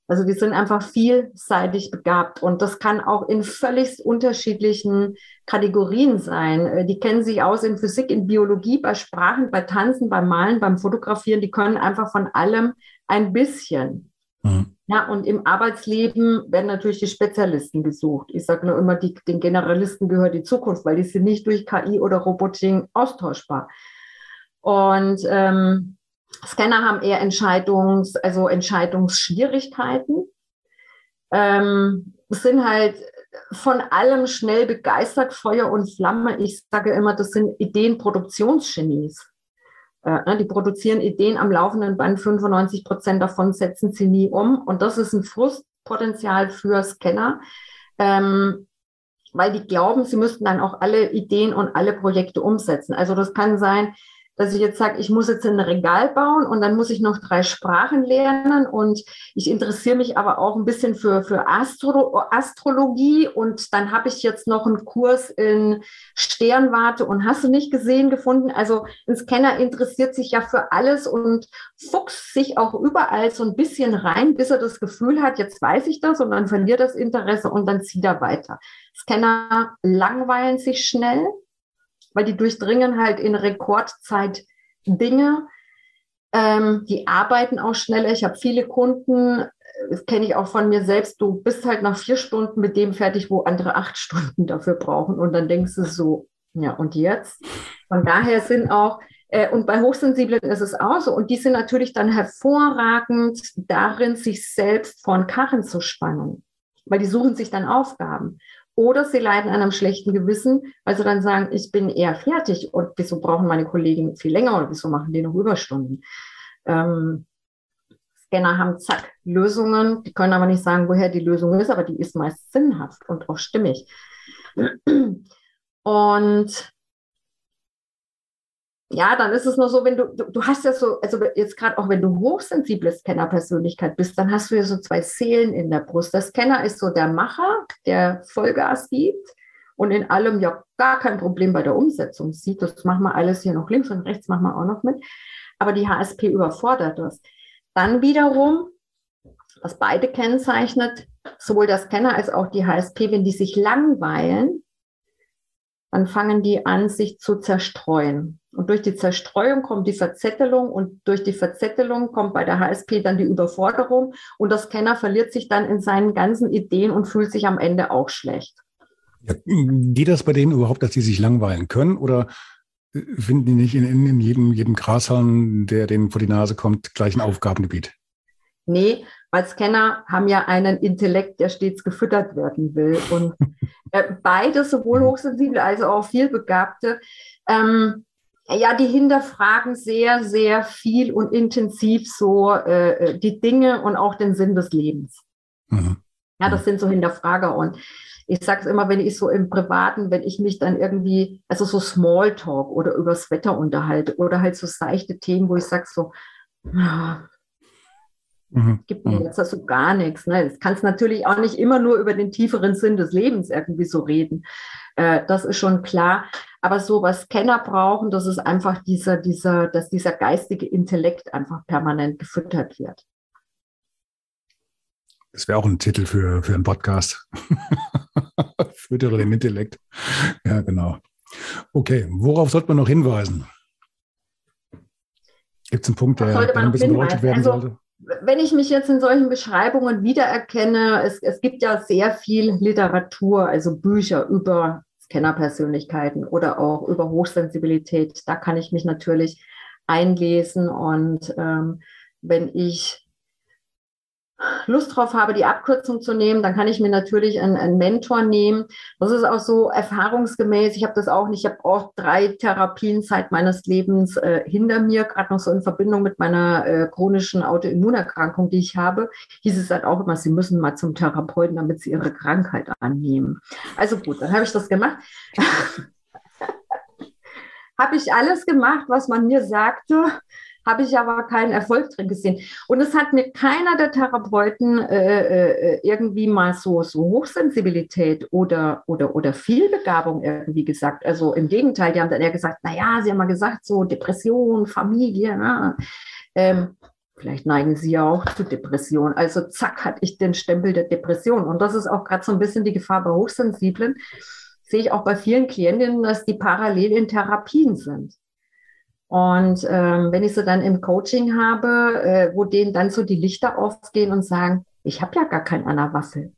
Speaker 1: Also die sind einfach vielseitig begabt und das kann auch in völlig unterschiedlichen Kategorien sein. Äh, die kennen sich aus in Physik, in Biologie, bei Sprachen, bei Tanzen, beim Malen, beim Fotografieren. Die können einfach von allem ein bisschen. Mhm. Ja, und im Arbeitsleben werden natürlich die Spezialisten gesucht. Ich sage nur immer, die, den Generalisten gehört die Zukunft, weil die sind nicht durch KI oder Robotik austauschbar. Und ähm, Scanner haben eher Entscheidungs-, also Entscheidungsschwierigkeiten. Ähm, sind halt von allem schnell begeistert, Feuer und Flamme. Ich sage immer, das sind Ideenproduktionsgenies. Äh, ne, die produzieren Ideen am laufenden Band, 95 Prozent davon setzen sie nie um. Und das ist ein Frustpotenzial für Scanner, ähm, weil die glauben, sie müssten dann auch alle Ideen und alle Projekte umsetzen. Also das kann sein, dass ich jetzt sage, ich muss jetzt ein Regal bauen und dann muss ich noch drei Sprachen lernen und ich interessiere mich aber auch ein bisschen für, für Astro Astrologie und dann habe ich jetzt noch einen Kurs in Sternwarte und hast du nicht gesehen gefunden. Also ein Scanner interessiert sich ja für alles und fuchst sich auch überall so ein bisschen rein, bis er das Gefühl hat, jetzt weiß ich das und dann verliert das Interesse und dann zieht er weiter. Scanner langweilen sich schnell weil die durchdringen halt in Rekordzeit Dinge. Ähm, die arbeiten auch schneller. Ich habe viele Kunden, das kenne ich auch von mir selbst, du bist halt nach vier Stunden mit dem fertig, wo andere acht Stunden dafür brauchen. Und dann denkst du so, ja, und jetzt? Von daher sind auch, äh, und bei Hochsensiblen ist es auch so, und die sind natürlich dann hervorragend darin, sich selbst von Karren zu spannen, weil die suchen sich dann Aufgaben. Oder sie leiden an einem schlechten Gewissen, weil sie dann sagen, ich bin eher fertig und wieso brauchen meine Kollegen viel länger oder wieso machen die noch Überstunden? Ähm, Scanner haben zack Lösungen, die können aber nicht sagen, woher die Lösung ist, aber die ist meist sinnhaft und auch stimmig. Und ja, dann ist es nur so, wenn du, du, du hast ja so, also jetzt gerade auch wenn du hochsensible Scanner-Persönlichkeit bist, dann hast du ja so zwei Seelen in der Brust. Der Scanner ist so der Macher, der Vollgas gibt und in allem ja gar kein Problem bei der Umsetzung sieht. Das machen wir alles hier noch links und rechts, machen wir auch noch mit. Aber die HSP überfordert das. Dann wiederum, was beide kennzeichnet, sowohl der Scanner als auch die HSP, wenn die sich langweilen, dann fangen die an, sich zu zerstreuen. Und durch die Zerstreuung kommt die Verzettelung und durch die Verzettelung kommt bei der HSP dann die Überforderung und der Scanner verliert sich dann in seinen ganzen Ideen und fühlt sich am Ende auch schlecht.
Speaker 2: Ja, geht das bei denen überhaupt, dass sie sich langweilen können oder finden die nicht in, in jedem, jedem Grashalm, der denen vor die Nase kommt, gleich ein Aufgabengebiet?
Speaker 1: Nee, weil Scanner haben ja einen Intellekt, der stets gefüttert werden will. Und äh, beide, sowohl Hochsensible als auch vielbegabte, ähm, ja, die hinterfragen sehr, sehr viel und intensiv so äh, äh, die Dinge und auch den Sinn des Lebens. Mhm. Ja, das sind so Hinterfrager. Und ich sage es immer, wenn ich so im Privaten, wenn ich mich dann irgendwie, also so Smalltalk oder übers Wetter unterhalte oder halt so seichte Themen, wo ich sage so, ja, Mhm. Gibt mir mhm. jetzt also gar nichts. Ne? Das kannst natürlich auch nicht immer nur über den tieferen Sinn des Lebens irgendwie so reden. Äh, das ist schon klar. Aber so was Kenner brauchen, das ist einfach dieser, dieser, dass dieser geistige Intellekt einfach permanent gefüttert wird.
Speaker 2: Das wäre auch ein Titel für, für einen Podcast. Füttere den Intellekt. Ja, genau. Okay, worauf sollte man noch hinweisen? Gibt es einen Punkt, der, ein bisschen beleuchtet werden also, sollte?
Speaker 1: Wenn ich mich jetzt in solchen Beschreibungen wiedererkenne, es, es gibt ja sehr viel Literatur, also Bücher über Scannerpersönlichkeiten oder auch über Hochsensibilität. Da kann ich mich natürlich einlesen und ähm, wenn ich Lust drauf habe, die Abkürzung zu nehmen, dann kann ich mir natürlich einen, einen Mentor nehmen. Das ist auch so erfahrungsgemäß. Ich habe das auch nicht. Ich habe auch drei Therapien Zeit meines Lebens äh, hinter mir, gerade noch so in Verbindung mit meiner äh, chronischen Autoimmunerkrankung, die ich habe. Hieß es halt auch immer, Sie müssen mal zum Therapeuten, damit Sie Ihre Krankheit annehmen. Also gut, dann habe ich das gemacht. habe ich alles gemacht, was man mir sagte habe ich aber keinen Erfolg drin gesehen. Und es hat mir keiner der Therapeuten äh, äh, irgendwie mal so, so Hochsensibilität oder, oder, oder Vielbegabung irgendwie gesagt. Also im Gegenteil, die haben dann eher gesagt, naja, sie haben mal gesagt, so Depression, Familie, ne? ähm, Vielleicht neigen Sie ja auch zu Depression. Also zack, hatte ich den Stempel der Depression. Und das ist auch gerade so ein bisschen die Gefahr bei Hochsensiblen. Sehe ich auch bei vielen Klientinnen, dass die parallel in Therapien sind. Und ähm, wenn ich sie dann im Coaching habe, äh, wo denen dann so die Lichter aufgehen und sagen, ich habe ja gar kein Anna Waffel.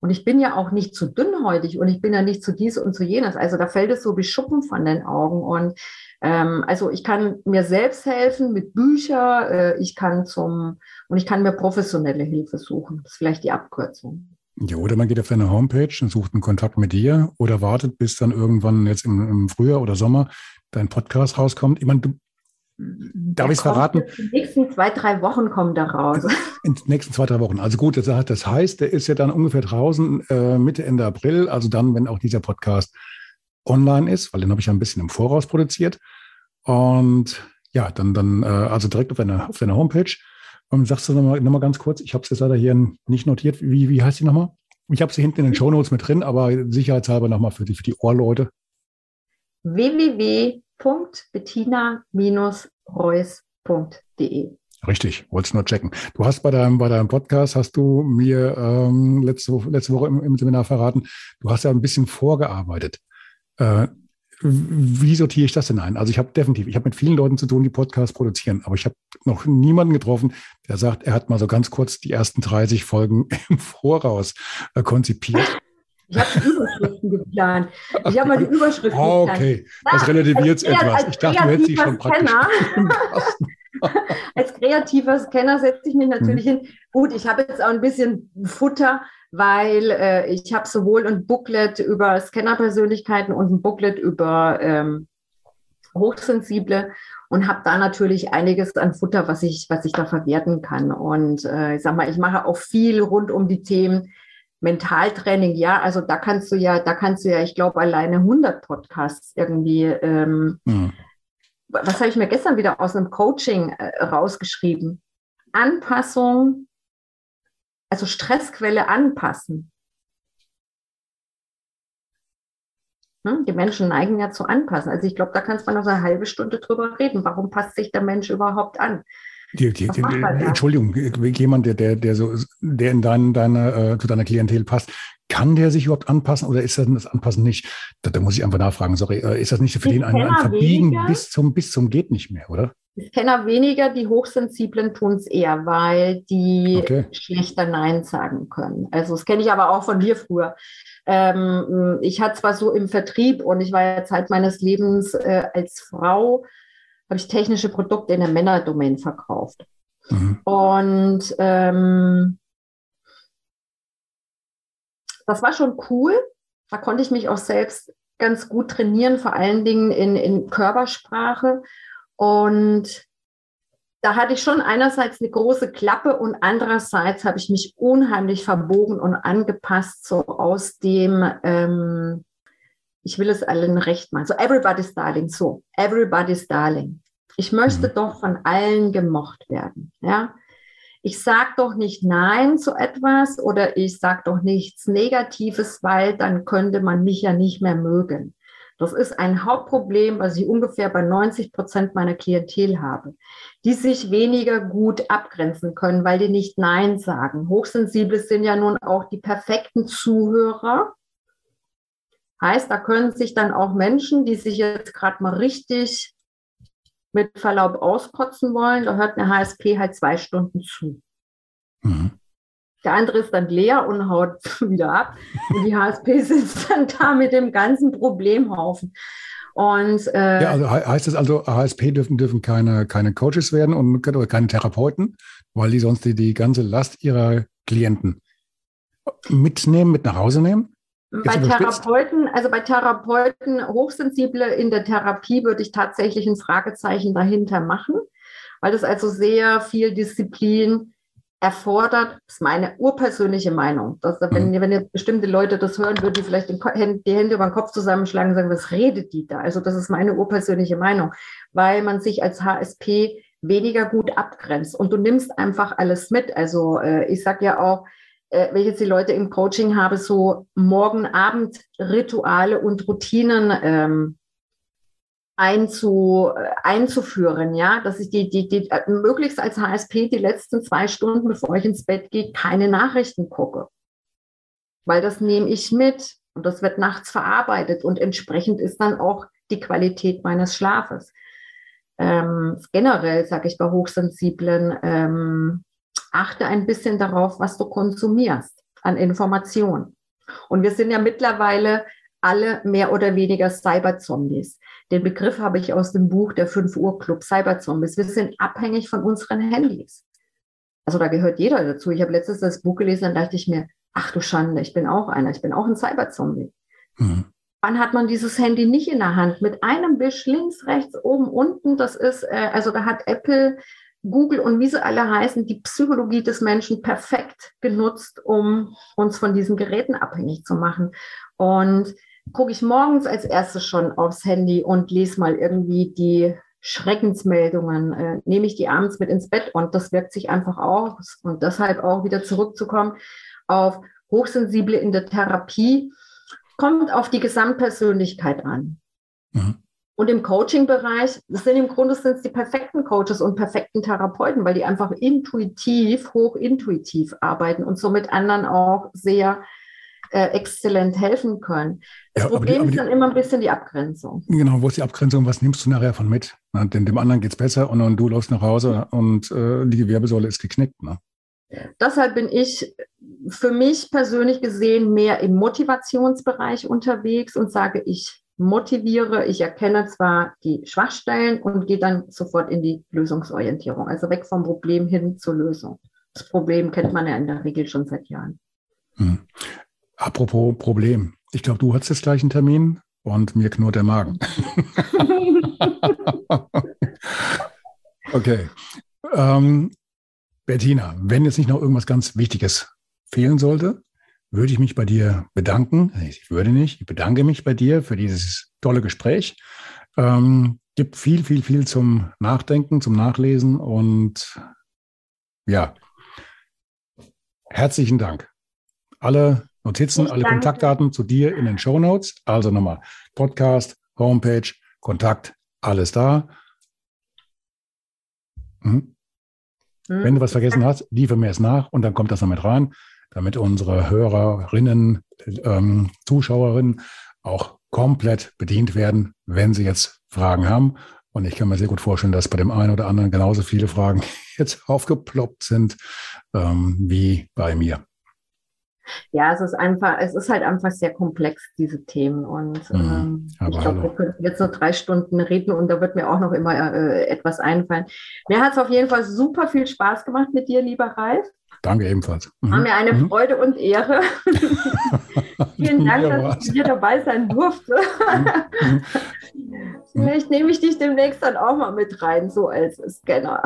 Speaker 1: Und ich bin ja auch nicht zu dünnhäutig und ich bin ja nicht zu dies und zu jenes. Also da fällt es so wie Schuppen von den Augen. Und ähm, also ich kann mir selbst helfen mit Büchern, äh, ich kann zum und ich kann mir professionelle Hilfe suchen. Das ist vielleicht die Abkürzung.
Speaker 2: Ja, oder man geht auf deine Homepage und sucht einen Kontakt mit dir oder wartet, bis dann irgendwann jetzt im, im Frühjahr oder Sommer dein Podcast rauskommt. Ich meine, du, darf ich es verraten?
Speaker 1: In den nächsten zwei, drei Wochen kommt er raus.
Speaker 2: In den nächsten zwei, drei Wochen. Also gut, das heißt, der ist ja dann ungefähr draußen äh, Mitte, Ende April, also dann, wenn auch dieser Podcast online ist, weil den habe ich ja ein bisschen im Voraus produziert. Und ja, dann, dann äh, also direkt auf deiner, auf deiner Homepage. Und sagst du nochmal noch mal ganz kurz, ich habe es jetzt leider hier nicht notiert, wie, wie heißt die nochmal? Ich habe sie hinten in den Show Notes mit drin, aber sicherheitshalber nochmal für die, für die Ohrleute
Speaker 1: www.bettina-reuss.de.
Speaker 2: Richtig, wolltest nur checken. Du hast bei deinem, bei deinem Podcast, hast du mir ähm, letzte, letzte Woche im, im, Seminar verraten, du hast ja ein bisschen vorgearbeitet. Äh, wie sortiere ich das denn ein? Also ich habe definitiv, ich habe mit vielen Leuten zu tun, die Podcasts produzieren, aber ich habe noch niemanden getroffen, der sagt, er hat mal so ganz kurz die ersten 30 Folgen im Voraus äh, konzipiert.
Speaker 1: Ich habe die Überschriften geplant. Ich habe mal die Überschriften
Speaker 2: oh, Okay, geplant. das relativiert es etwas. Ich dachte, du hättest sie schon praktisch
Speaker 1: Als kreativer Scanner setze ich mich natürlich hm. hin. Gut, ich habe jetzt auch ein bisschen Futter, weil äh, ich habe sowohl ein Booklet über Scannerpersönlichkeiten und ein Booklet über ähm, Hochsensible und habe da natürlich einiges an Futter, was ich, was ich da verwerten kann. Und äh, ich sag mal, ich mache auch viel rund um die Themen Mentaltraining, ja, also da kannst du ja, da kannst du ja, ich glaube, alleine 100 Podcasts irgendwie. Ähm, mhm. Was habe ich mir gestern wieder aus einem Coaching äh, rausgeschrieben? Anpassung, also Stressquelle anpassen. Hm? Die Menschen neigen ja zu anpassen. Also ich glaube, da kannst man noch eine halbe Stunde drüber reden. Warum passt sich der Mensch überhaupt an?
Speaker 2: Die, die, die, Entschuldigung, jemand, der, der, der so, der in dein, deine, äh, zu deiner Klientel passt, kann der sich überhaupt anpassen oder ist das, das Anpassen nicht? Da, da muss ich einfach nachfragen, sorry, äh, ist das nicht für den ein, ein Verbiegen bis zum, bis zum geht nicht mehr, oder?
Speaker 1: Ich kenne weniger, die Hochsensiblen tun es eher, weil die okay. schlechter Nein sagen können. Also das kenne ich aber auch von mir früher. Ähm, ich hatte zwar so im Vertrieb und ich war ja Zeit meines Lebens äh, als Frau habe ich technische Produkte in der Männerdomain verkauft. Mhm. Und ähm, das war schon cool. Da konnte ich mich auch selbst ganz gut trainieren, vor allen Dingen in, in Körpersprache. Und da hatte ich schon einerseits eine große Klappe und andererseits habe ich mich unheimlich verbogen und angepasst, so aus dem, ähm, ich will es allen recht machen. So, everybody's darling, so, everybody's darling. Ich möchte mhm. doch von allen gemocht werden. Ja? Ich sage doch nicht Nein zu etwas oder ich sage doch nichts Negatives, weil dann könnte man mich ja nicht mehr mögen. Das ist ein Hauptproblem, was ich ungefähr bei 90 Prozent meiner Klientel habe, die sich weniger gut abgrenzen können, weil die nicht Nein sagen. Hochsensible sind ja nun auch die perfekten Zuhörer. Heißt, da können sich dann auch Menschen, die sich jetzt gerade mal richtig mit Verlaub auskotzen wollen, da hört eine HSP halt zwei Stunden zu. Mhm. Der andere ist dann leer und haut wieder ab. Und die HSP sitzt dann da mit dem ganzen Problemhaufen. Und,
Speaker 2: äh, ja, also heißt das also, HSP dürfen, dürfen keine, keine Coaches werden und keine Therapeuten, weil die sonst die, die ganze Last ihrer Klienten mitnehmen, mit nach Hause nehmen?
Speaker 1: Bei Therapeuten, also bei Therapeuten, Hochsensible in der Therapie würde ich tatsächlich ein Fragezeichen dahinter machen, weil das also sehr viel Disziplin erfordert, das ist meine urpersönliche Meinung. Dass, wenn, mhm. wenn jetzt bestimmte Leute das hören, würden die vielleicht die Hände über den Kopf zusammenschlagen und sagen, was redet die da? Also das ist meine urpersönliche Meinung, weil man sich als HSP weniger gut abgrenzt und du nimmst einfach alles mit. Also äh, ich sage ja auch, äh, jetzt die Leute im Coaching habe, so Morgen-Abend-Rituale und Routinen ähm, einzu, äh, einzuführen, ja, dass ich die, die, die äh, möglichst als HSP die letzten zwei Stunden, bevor ich ins Bett gehe, keine Nachrichten gucke. Weil das nehme ich mit und das wird nachts verarbeitet und entsprechend ist dann auch die Qualität meines Schlafes. Ähm, generell sage ich bei Hochsensiblen, ähm, achte ein bisschen darauf, was du konsumierst an Informationen. Und wir sind ja mittlerweile alle mehr oder weniger Cyberzombies. Den Begriff habe ich aus dem Buch Der 5 Uhr Club Cyberzombies. Wir sind abhängig von unseren Handys. Also da gehört jeder dazu. Ich habe letztens das Buch gelesen, dann dachte ich mir, ach du Schande, ich bin auch einer, ich bin auch ein Cyberzombie. Mhm. Wann hat man dieses Handy nicht in der Hand? Mit einem Wisch links, rechts, oben, unten. Das ist, äh, also da hat Apple, Google und wie sie alle heißen, die Psychologie des Menschen perfekt genutzt, um uns von diesen Geräten abhängig zu machen. Und gucke ich morgens als erstes schon aufs Handy und lese mal irgendwie die Schreckensmeldungen, äh, nehme ich die abends mit ins Bett und das wirkt sich einfach aus. Und deshalb auch wieder zurückzukommen auf Hochsensible in der Therapie, kommt auf die Gesamtpersönlichkeit an. Mhm. Und im Coaching-Bereich, das sind im Grunde sind es die perfekten Coaches und perfekten Therapeuten, weil die einfach intuitiv, hochintuitiv arbeiten und somit anderen auch sehr äh, exzellent helfen können. Das ja, Problem die, ist dann immer ein bisschen die Abgrenzung.
Speaker 2: Genau, wo ist die Abgrenzung? Was nimmst du nachher von mit? Na, denn dem anderen geht es besser und, und, du läufst nach Hause und äh, die Wirbelsäule ist geknickt. Ne?
Speaker 1: Deshalb bin ich für mich persönlich gesehen mehr im Motivationsbereich unterwegs und sage, ich motiviere, ich erkenne zwar die Schwachstellen und gehe dann sofort in die Lösungsorientierung, also weg vom Problem hin zur Lösung. Das Problem kennt man ja in der Regel schon seit Jahren. Hm.
Speaker 2: Apropos Problem. Ich glaube, du hast jetzt gleich einen Termin und mir knurrt der Magen. okay. Ähm, Bettina, wenn jetzt nicht noch irgendwas ganz Wichtiges fehlen sollte, würde ich mich bei dir bedanken. Ich würde nicht, ich bedanke mich bei dir für dieses tolle Gespräch. Ähm, gibt viel, viel, viel zum Nachdenken, zum Nachlesen und ja, herzlichen Dank. Alle Notizen, ich alle danke. Kontaktdaten zu dir in den Show Notes. Also nochmal Podcast, Homepage, Kontakt, alles da. Mhm. Mhm. Wenn du was vergessen hast, liefer mir es nach und dann kommt das noch mit rein, damit unsere Hörerinnen, ähm, Zuschauerinnen auch komplett bedient werden, wenn sie jetzt Fragen haben. Und ich kann mir sehr gut vorstellen, dass bei dem einen oder anderen genauso viele Fragen jetzt aufgeploppt sind ähm, wie bei mir
Speaker 1: ja, es ist einfach, es ist halt einfach sehr komplex, diese Themen. Und mhm, ähm, ich glaube, wir könnten jetzt noch drei Stunden reden und da wird mir auch noch immer äh, etwas einfallen. Mir hat es auf jeden Fall super viel Spaß gemacht mit dir, lieber Ralf.
Speaker 2: Danke ebenfalls.
Speaker 1: Mhm. War mir eine mhm. Freude und Ehre. Vielen Dank, dass ich hier dabei sein durfte. Mhm. Mhm. Vielleicht nehme ich dich demnächst dann auch mal mit rein, so als Scanner.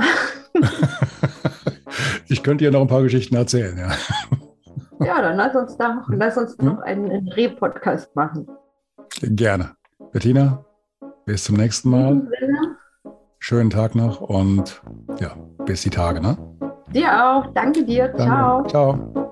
Speaker 2: ich könnte dir noch ein paar Geschichten erzählen, ja.
Speaker 1: Ja, dann lass uns da noch, lass uns hm? noch einen, einen Re-Podcast machen.
Speaker 2: Gerne. Bettina, bis zum nächsten Mal. schönen Tag noch und ja, bis die Tage, ne?
Speaker 1: Dir auch. Danke dir. Danke. Ciao.
Speaker 2: Ciao.